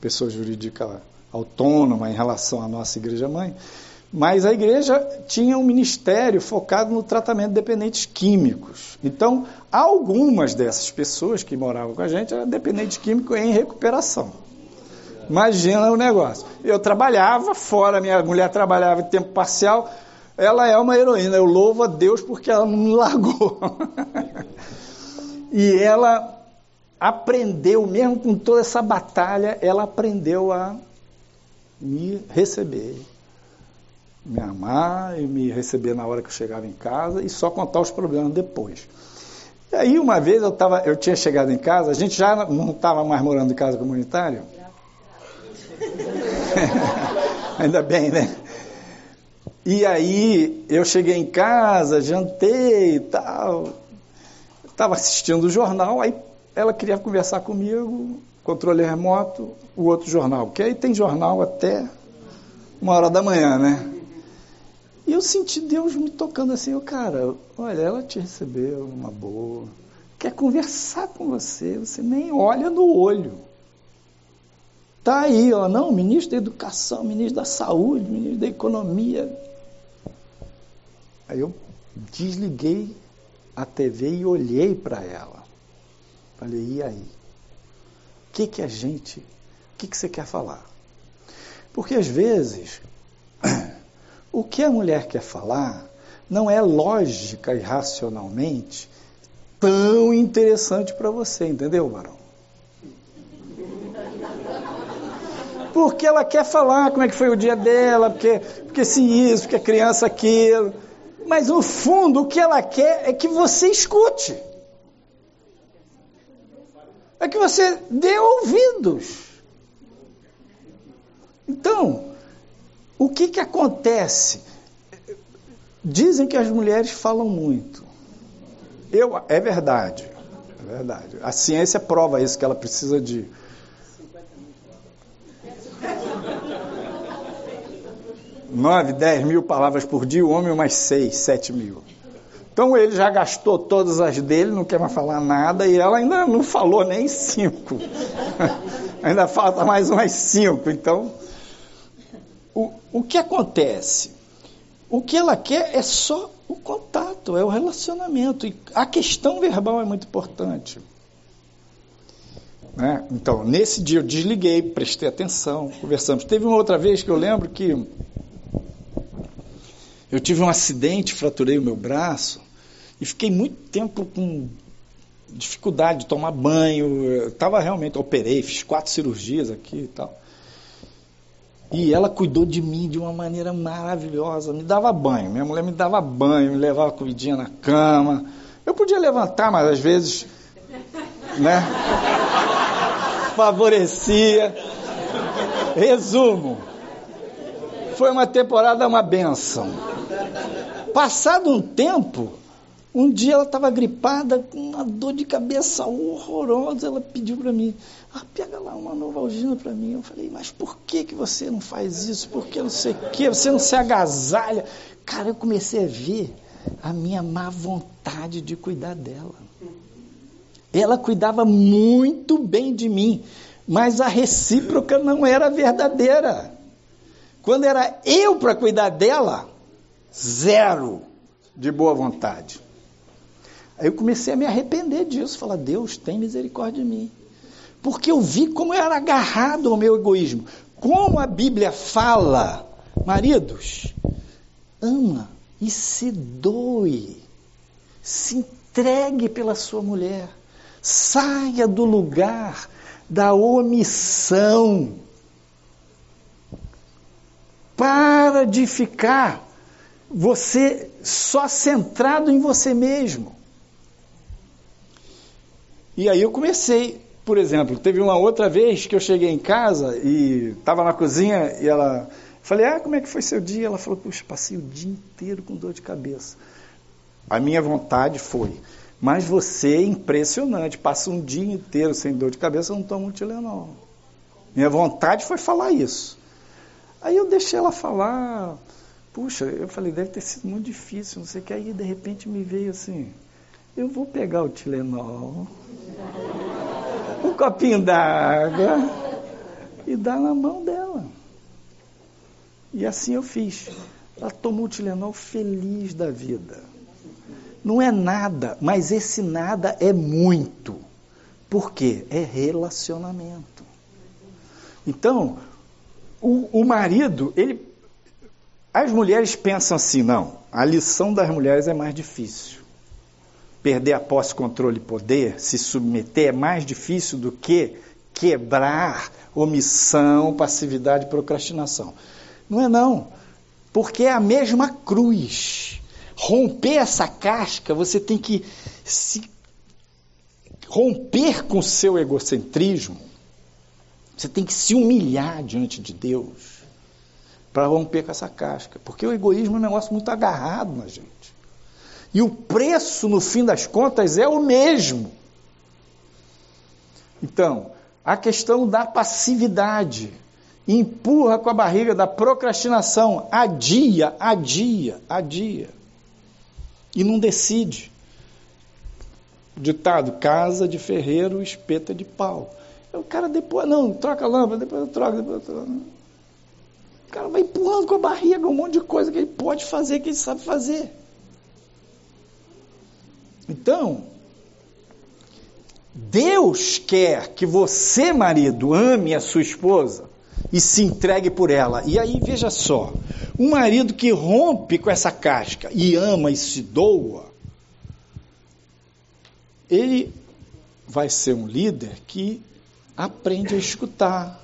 pessoa jurídica autônoma em relação à nossa igreja mãe, mas a igreja tinha um ministério focado no tratamento de dependentes químicos. Então, algumas dessas pessoas que moravam com a gente eram dependentes químicos em recuperação. Imagina o negócio. Eu trabalhava fora, minha mulher trabalhava em tempo parcial, ela é uma heroína. Eu louvo a Deus porque ela não me largou. e ela aprendeu, mesmo com toda essa batalha, ela aprendeu a me receber, me amar e me receber na hora que eu chegava em casa e só contar os problemas depois. E aí uma vez eu, tava, eu tinha chegado em casa, a gente já não estava mais morando em casa comunitária. Ainda bem, né? E aí eu cheguei em casa, jantei e tal, estava assistindo o jornal, aí ela queria conversar comigo, controle remoto, o outro jornal, porque aí tem jornal até uma hora da manhã, né? Eu senti Deus me tocando assim, eu, cara, olha, ela te recebeu uma boa, quer conversar com você, você nem olha no olho. Tá aí, ó, não, ministro da Educação, ministro da Saúde, ministro da Economia. Aí eu desliguei a TV e olhei para ela. Falei, e aí? O que, que a gente, o que, que você quer falar? Porque às vezes, o que a mulher quer falar não é lógica e racionalmente tão interessante para você, entendeu, Varão? Porque ela quer falar como é que foi o dia dela, porque, porque se isso, porque a criança aquilo. Mas no fundo o que ela quer é que você escute é que você dê ouvidos. Então, o que, que acontece? Dizem que as mulheres falam muito. Eu, é verdade, é verdade. A ciência prova isso, que ela precisa de. Nove, dez mil palavras por dia, o homem mais seis, sete mil. Então ele já gastou todas as dele, não quer mais falar nada, e ela ainda não falou nem cinco. ainda falta mais umas cinco. Então, o, o que acontece? O que ela quer é só o contato, é o relacionamento. E a questão verbal é muito importante. Né? Então, nesse dia eu desliguei, prestei atenção, conversamos. Teve uma outra vez que eu lembro que eu tive um acidente, fraturei o meu braço e fiquei muito tempo com dificuldade de tomar banho. Estava realmente, operei, fiz quatro cirurgias aqui e tal. E ela cuidou de mim de uma maneira maravilhosa. Me dava banho, minha mulher me dava banho, me levava comidinha na cama. Eu podia levantar, mas às vezes, né? Favorecia. Resumo: foi uma temporada, uma benção. Passado um tempo, um dia ela estava gripada, com uma dor de cabeça horrorosa. Ela pediu para mim: ah, pega lá uma novalgina para mim. Eu falei: mas por que, que você não faz isso? Por que não sei o quê? Você não se agasalha? Cara, eu comecei a ver a minha má vontade de cuidar dela. Ela cuidava muito bem de mim, mas a recíproca não era verdadeira. Quando era eu para cuidar dela, zero de boa vontade. Aí eu comecei a me arrepender disso, falar, Deus, tem misericórdia de mim. Porque eu vi como eu era agarrado ao meu egoísmo. Como a Bíblia fala, maridos, ama e se doe, se entregue pela sua mulher, saia do lugar da omissão. Para de ficar você só centrado em você mesmo. E aí eu comecei, por exemplo, teve uma outra vez que eu cheguei em casa e estava na cozinha e ela. Falei, ah, como é que foi seu dia? Ela falou, puxa, passei o dia inteiro com dor de cabeça. A minha vontade foi, mas você é impressionante, passa um dia inteiro sem dor de cabeça, não toma um Tilenol. Minha vontade foi falar isso. Aí eu deixei ela falar, puxa, eu falei, deve ter sido muito difícil, não sei o que. Aí de repente me veio assim, eu vou pegar o Tilenol, um copinho d'água e dar na mão dela. E assim eu fiz. Ela tomou o Tilenol feliz da vida. Não é nada, mas esse nada é muito. Por quê? É relacionamento. Então, o, o marido, ele. As mulheres pensam assim, não, a lição das mulheres é mais difícil. Perder a posse, controle e poder, se submeter é mais difícil do que quebrar omissão, passividade e procrastinação. Não é não, porque é a mesma cruz. Romper essa casca, você tem que se romper com o seu egocentrismo. Você tem que se humilhar diante de Deus para romper com essa casca, porque o egoísmo é um negócio muito agarrado na gente. E o preço, no fim das contas, é o mesmo. Então, a questão da passividade empurra com a barriga da procrastinação, adia, adia, adia. E não decide. Ditado: casa de ferreiro, espeta de pau. O cara depois, não, troca a lâmpada, depois eu troco, depois eu troco. O cara vai empurrando com a barriga um monte de coisa que ele pode fazer, que ele sabe fazer. Então, Deus quer que você, marido, ame a sua esposa e se entregue por ela. E aí, veja só: um marido que rompe com essa casca e ama e se doa, ele vai ser um líder que aprende a escutar,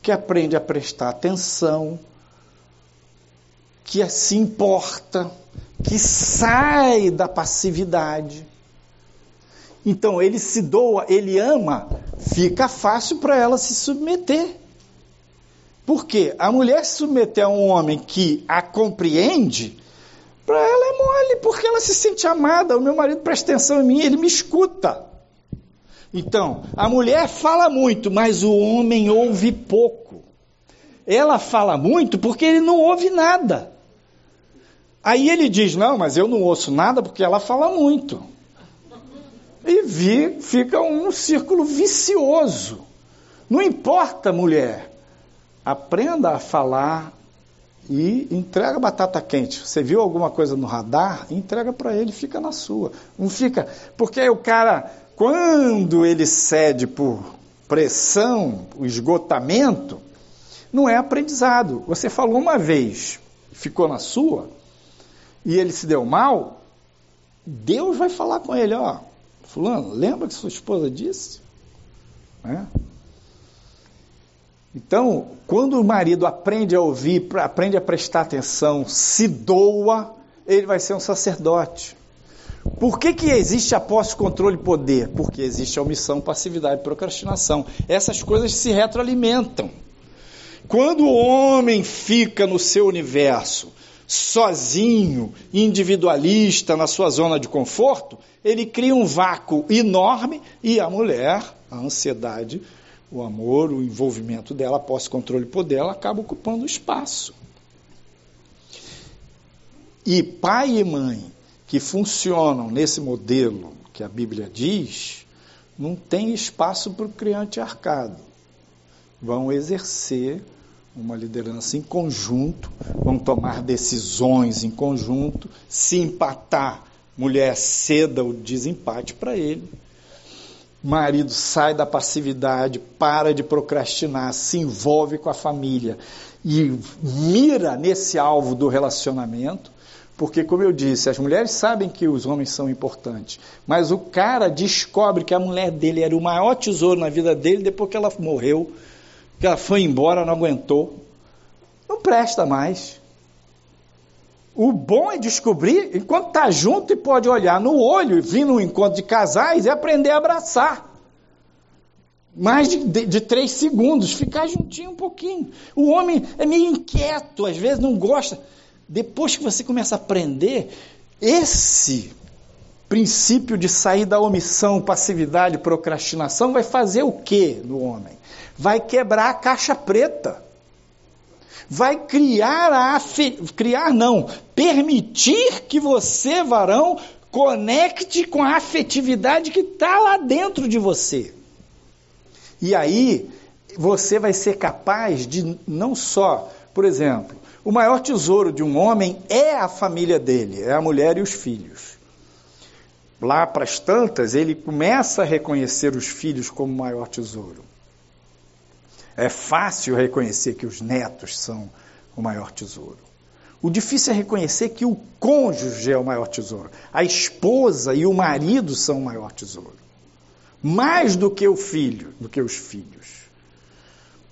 que aprende a prestar atenção, que se importa, que sai da passividade. Então ele se doa, ele ama, fica fácil para ela se submeter. Porque a mulher se submeter a um homem que a compreende, para ela é mole, porque ela se sente amada. O meu marido presta atenção em mim, ele me escuta. Então, a mulher fala muito, mas o homem ouve pouco. Ela fala muito porque ele não ouve nada. Aí ele diz: Não, mas eu não ouço nada porque ela fala muito. E vi, fica um círculo vicioso. Não importa, mulher. Aprenda a falar e entrega batata quente. Você viu alguma coisa no radar? Entrega para ele, fica na sua. Não fica. Porque o cara, quando ele cede por pressão, o esgotamento, não é aprendizado. Você falou uma vez, ficou na sua, e ele se deu mal, Deus vai falar com ele, ó, fulano, lembra que sua esposa disse? É? Então, quando o marido aprende a ouvir, aprende a prestar atenção, se doa, ele vai ser um sacerdote. Por que, que existe a posse, controle e poder? Porque existe a omissão, passividade e procrastinação. Essas coisas se retroalimentam. Quando o homem fica no seu universo, sozinho, individualista, na sua zona de conforto, ele cria um vácuo enorme e a mulher, a ansiedade, o amor, o envolvimento dela, posse, controle poder, ela acaba ocupando espaço. E pai e mãe que funcionam nesse modelo que a Bíblia diz, não tem espaço para o criante arcado. Vão exercer uma liderança em conjunto, vão tomar decisões em conjunto, se empatar, mulher ceda o desempate para ele. Marido sai da passividade, para de procrastinar, se envolve com a família e mira nesse alvo do relacionamento, porque, como eu disse, as mulheres sabem que os homens são importantes, mas o cara descobre que a mulher dele era o maior tesouro na vida dele depois que ela morreu, que ela foi embora, não aguentou. Não presta mais. o bom é descobrir enquanto está junto e pode olhar no olho e vir num encontro de casais e aprender a abraçar. Mais de, de, de, três segundos, ficar juntinho um pouquinho. O homem é meio inquieto, às vezes não gosta. Depois que você começa a aprender, esse princípio de sair da omissão, passividade, procrastinação vai fazer o que no homem? Vai quebrar a caixa preta vai criar a criar não, permitir que você, varão, conecte com a afetividade que está lá dentro de você. E aí você vai ser capaz de não só, por exemplo, o maior tesouro de um homem é a família dele, é a mulher e os filhos. Lá para as tantas, ele começa a reconhecer os filhos como maior tesouro. É fácil reconhecer que os netos são o maior tesouro. O difícil é reconhecer que o cônjuge é o maior tesouro. A esposa e o marido são o maior tesouro. Mais do que o filho, do que os filhos.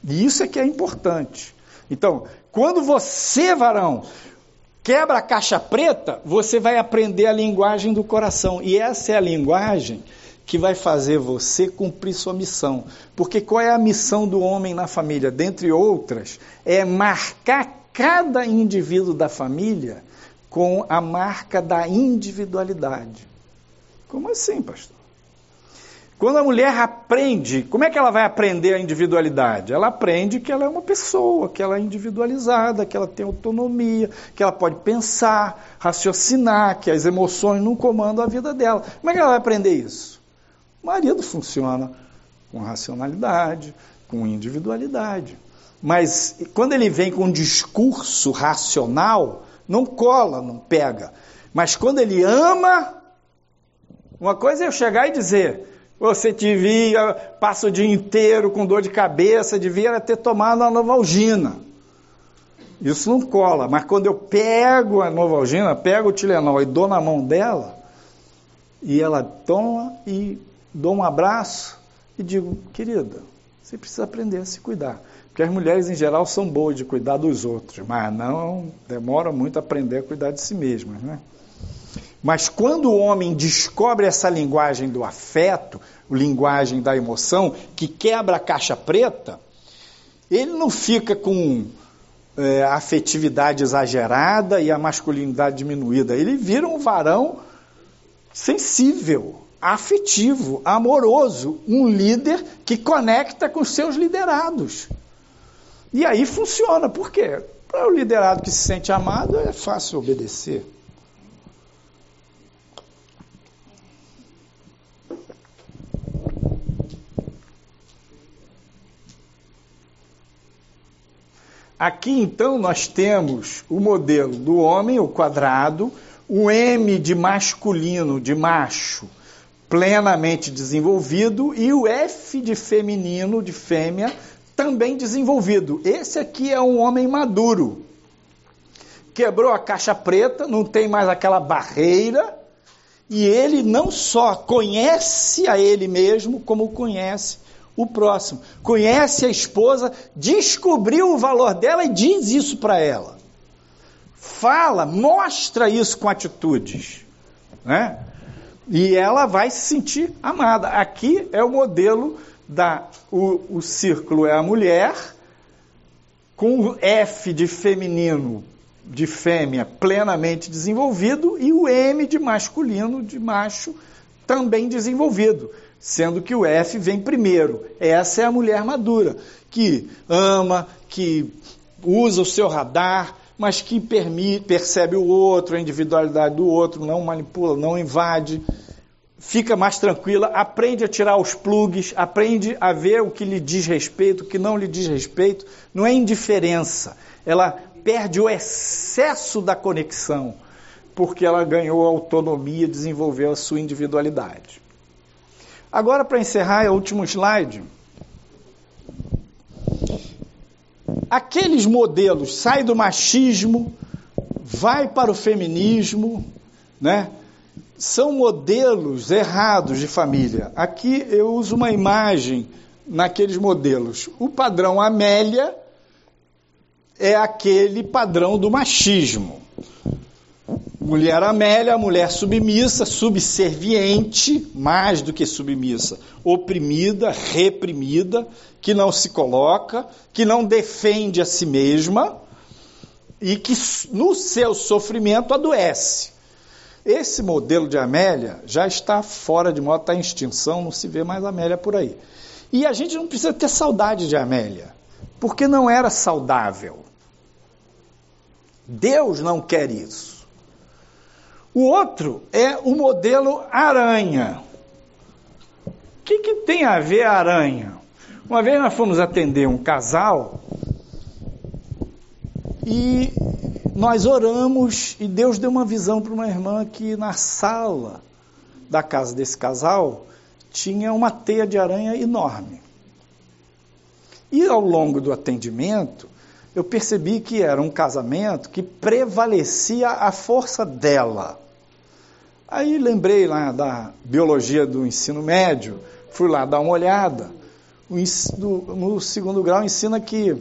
E isso é que é importante. Então, quando você, varão, quebra a caixa preta, você vai aprender a linguagem do coração. E essa é a linguagem que vai fazer você cumprir sua missão. Porque qual é a missão do homem na família? Dentre outras, é marcar cada indivíduo da família com a marca da individualidade. Como assim, pastor? Quando a mulher aprende, como é que ela vai aprender a individualidade? Ela aprende que ela é uma pessoa, que ela é individualizada, que ela tem autonomia, que ela pode pensar, raciocinar, que as emoções não comandam a vida dela. Como é que ela vai aprender isso? O marido funciona com racionalidade, com individualidade. Mas quando ele vem com um discurso racional, não cola, não pega. Mas quando ele ama, uma coisa é eu chegar e dizer: você devia, passa o dia inteiro com dor de cabeça, devia ter tomado a Novalgina. Isso não cola, mas quando eu pego a Novalgina, pego o Tilenol e dou na mão dela, e ela toma e dou um abraço e digo, querida, você precisa aprender a se cuidar. Porque as mulheres, em geral, são boas de cuidar dos outros, mas não demora muito a aprender a cuidar de si mesmas. Né? Mas quando o homem descobre essa linguagem do afeto, linguagem da emoção, que quebra a caixa preta, ele não fica com é, afetividade exagerada e a masculinidade diminuída. Ele vira um varão sensível, afetivo, amoroso, um líder que conecta com seus liderados. E aí funciona, por quê? Para o liderado que se sente amado é fácil obedecer. Aqui então nós temos o modelo do homem, o quadrado, o M de masculino, de macho, plenamente desenvolvido, e o F de feminino, de fêmea, também desenvolvido. Esse aqui é um homem maduro. Quebrou a caixa preta, não tem mais aquela barreira, e ele não só conhece a ele mesmo, como conhece o próximo. Conhece a esposa, descobriu o valor dela e diz isso para ela. Fala, mostra isso com atitudes. Né? E ela vai se sentir amada. Aqui é o modelo da. O, o círculo é a mulher, com o F de feminino, de fêmea, plenamente desenvolvido, e o M de masculino, de macho, também desenvolvido. Sendo que o F vem primeiro. Essa é a mulher madura, que ama, que usa o seu radar, mas que permite, percebe o outro, a individualidade do outro, não manipula, não invade, fica mais tranquila, aprende a tirar os plugs, aprende a ver o que lhe diz respeito, o que não lhe diz respeito. Não é indiferença, ela perde o excesso da conexão, porque ela ganhou autonomia, desenvolveu a sua individualidade. Agora, para encerrar, é o último slide. aqueles modelos sai do machismo, vai para o feminismo, né? São modelos errados de família. Aqui eu uso uma imagem naqueles modelos. O padrão Amélia é aquele padrão do machismo. mulher Amélia, mulher submissa, subserviente, mais do que submissa, oprimida, reprimida, que não se coloca, que não defende a si mesma e que no seu sofrimento adoece. Esse modelo de Amélia já está fora de moda, está em extinção, não se vê mais Amélia por aí. E a gente não precisa ter saudade de Amélia, porque não era saudável. Deus não quer isso. O outro é o modelo aranha. O que, que tem a ver a aranha? Uma vez nós fomos atender um casal e nós oramos e Deus deu uma visão para uma irmã que na sala da casa desse casal tinha uma teia de aranha enorme. E ao longo do atendimento, eu percebi que era um casamento que prevalecia a força dela. Aí lembrei lá da biologia do ensino médio, fui lá dar uma olhada. no segundo grau ensina que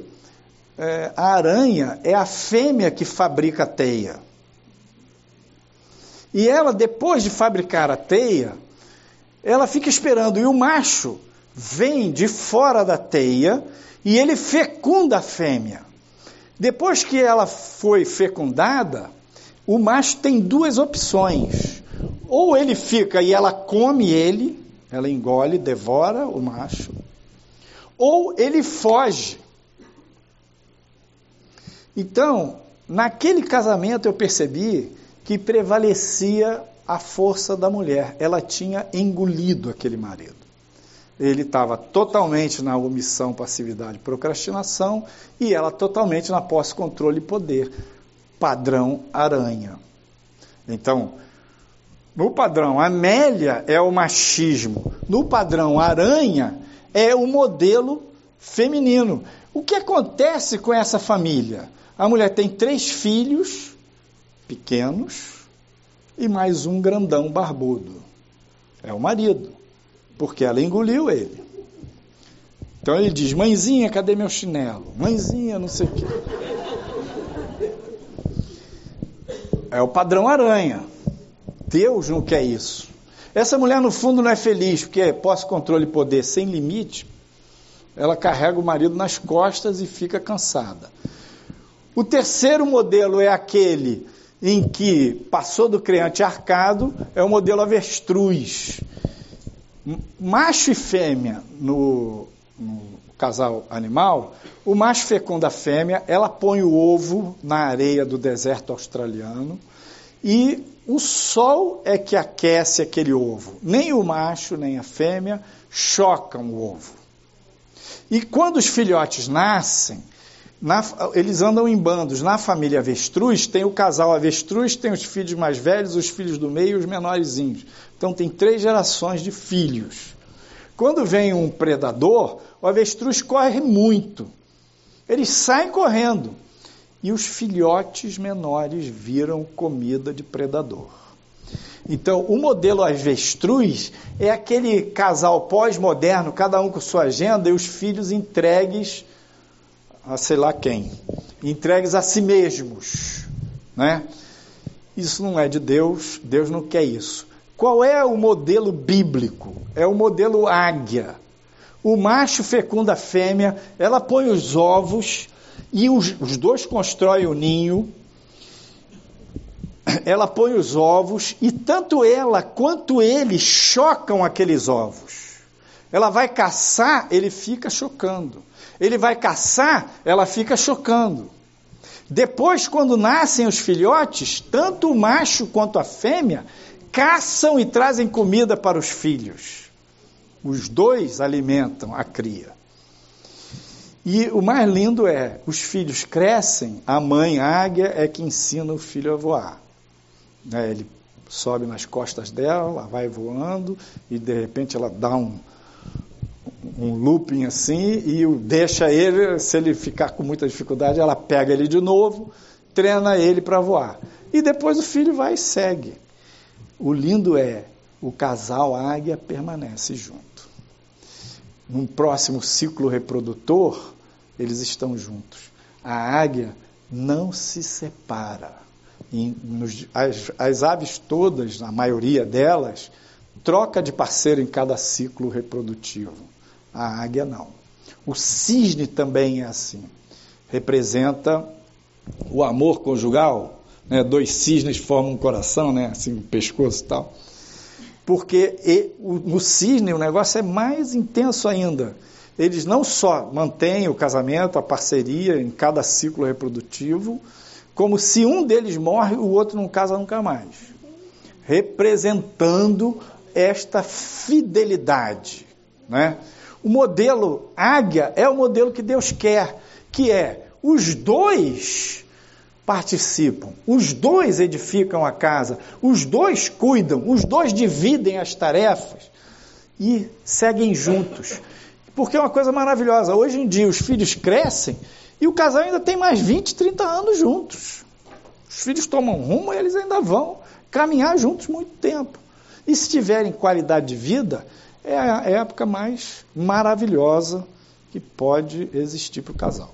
é, a aranha é a fêmea que fabrica a teia. E ela, depois de fabricar a teia, ela fica esperando. E o macho vem de fora da teia e ele fecunda a fêmea. Depois que ela foi fecundada, o macho tem duas opções. Ou ele fica e ela come ele, ela engole, devora o macho, ou ele foge. Então, naquele casamento eu percebi que prevalecia a força da mulher. Ela tinha engolido aquele marido. Ele estava totalmente na omissão, passividade, procrastinação e ela totalmente na posse, controle e poder. Padrão aranha. Então, no padrão Amélia é o machismo, no padrão aranha é o modelo feminino. O que acontece com essa família? A mulher tem três filhos pequenos e mais um grandão barbudo. É o marido, porque ela engoliu ele. Então ele diz: Mãezinha, cadê meu chinelo? Mãezinha, não sei o quê. É o padrão aranha. Deus não quer isso. Essa mulher, no fundo, não é feliz, porque posse, controle e poder sem limite. Ela carrega o marido nas costas e fica cansada. O terceiro modelo é aquele em que passou do criante arcado, é o modelo avestruz. Macho e fêmea no, no casal animal, o macho fecunda a fêmea, ela põe o ovo na areia do deserto australiano e o sol é que aquece aquele ovo. Nem o macho nem a fêmea chocam o ovo. E quando os filhotes nascem, na, eles andam em bandos. Na família avestruz, tem o casal avestruz, tem os filhos mais velhos, os filhos do meio e os menorzinhos. Então, tem três gerações de filhos. Quando vem um predador, o avestruz corre muito. Eles saem correndo. E os filhotes menores viram comida de predador. Então, o modelo avestruz é aquele casal pós-moderno, cada um com sua agenda, e os filhos entregues a sei lá quem, entregues a si mesmos, né? Isso não é de Deus, Deus não quer isso. Qual é o modelo bíblico? É o modelo águia. O macho fecunda a fêmea, ela põe os ovos e os, os dois constroem o ninho. Ela põe os ovos e tanto ela quanto ele chocam aqueles ovos. Ela vai caçar, ele fica chocando. Ele vai caçar, ela fica chocando. Depois, quando nascem os filhotes, tanto o macho quanto a fêmea caçam e trazem comida para os filhos. Os dois alimentam a cria. E o mais lindo é, os filhos crescem, a mãe águia é que ensina o filho a voar. Né, ele sobe nas costas dela, vai voando e de repente ela dá um, um looping assim e deixa ele, se ele ficar com muita dificuldade, ela pega ele de novo, treina ele para voar. E depois o filho vai e segue. O lindo é, o casal águia permanece junto. Num próximo ciclo reprodutor, eles estão juntos. A águia não se separa. nos, as, as aves todas, a maioria delas, troca de parceiro em cada ciclo reprodutivo. A águia não. O cisne também é assim. Representa o amor conjugal, né? dois cisnes formam um coração, né? assim, pescoço e tal. Porque no cisne o negócio é mais intenso ainda. Eles não só mantêm o casamento, a parceria em cada ciclo reprodutivo, como se um deles morre, o outro não casa nunca mais. Representando esta fidelidade. Né? O modelo águia é o modelo que Deus quer, que é os dois participam, os dois edificam a casa, os dois cuidam, os dois dividem as tarefas e seguem juntos. Porque é uma coisa maravilhosa. Hoje em dia os filhos crescem e o casal ainda tem mais 20, 30 anos juntos. Os filhos tomam rumo e eles ainda vão caminhar juntos muito tempo. E se tiverem qualidade de vida, é a época mais maravilhosa que pode existir para o casal.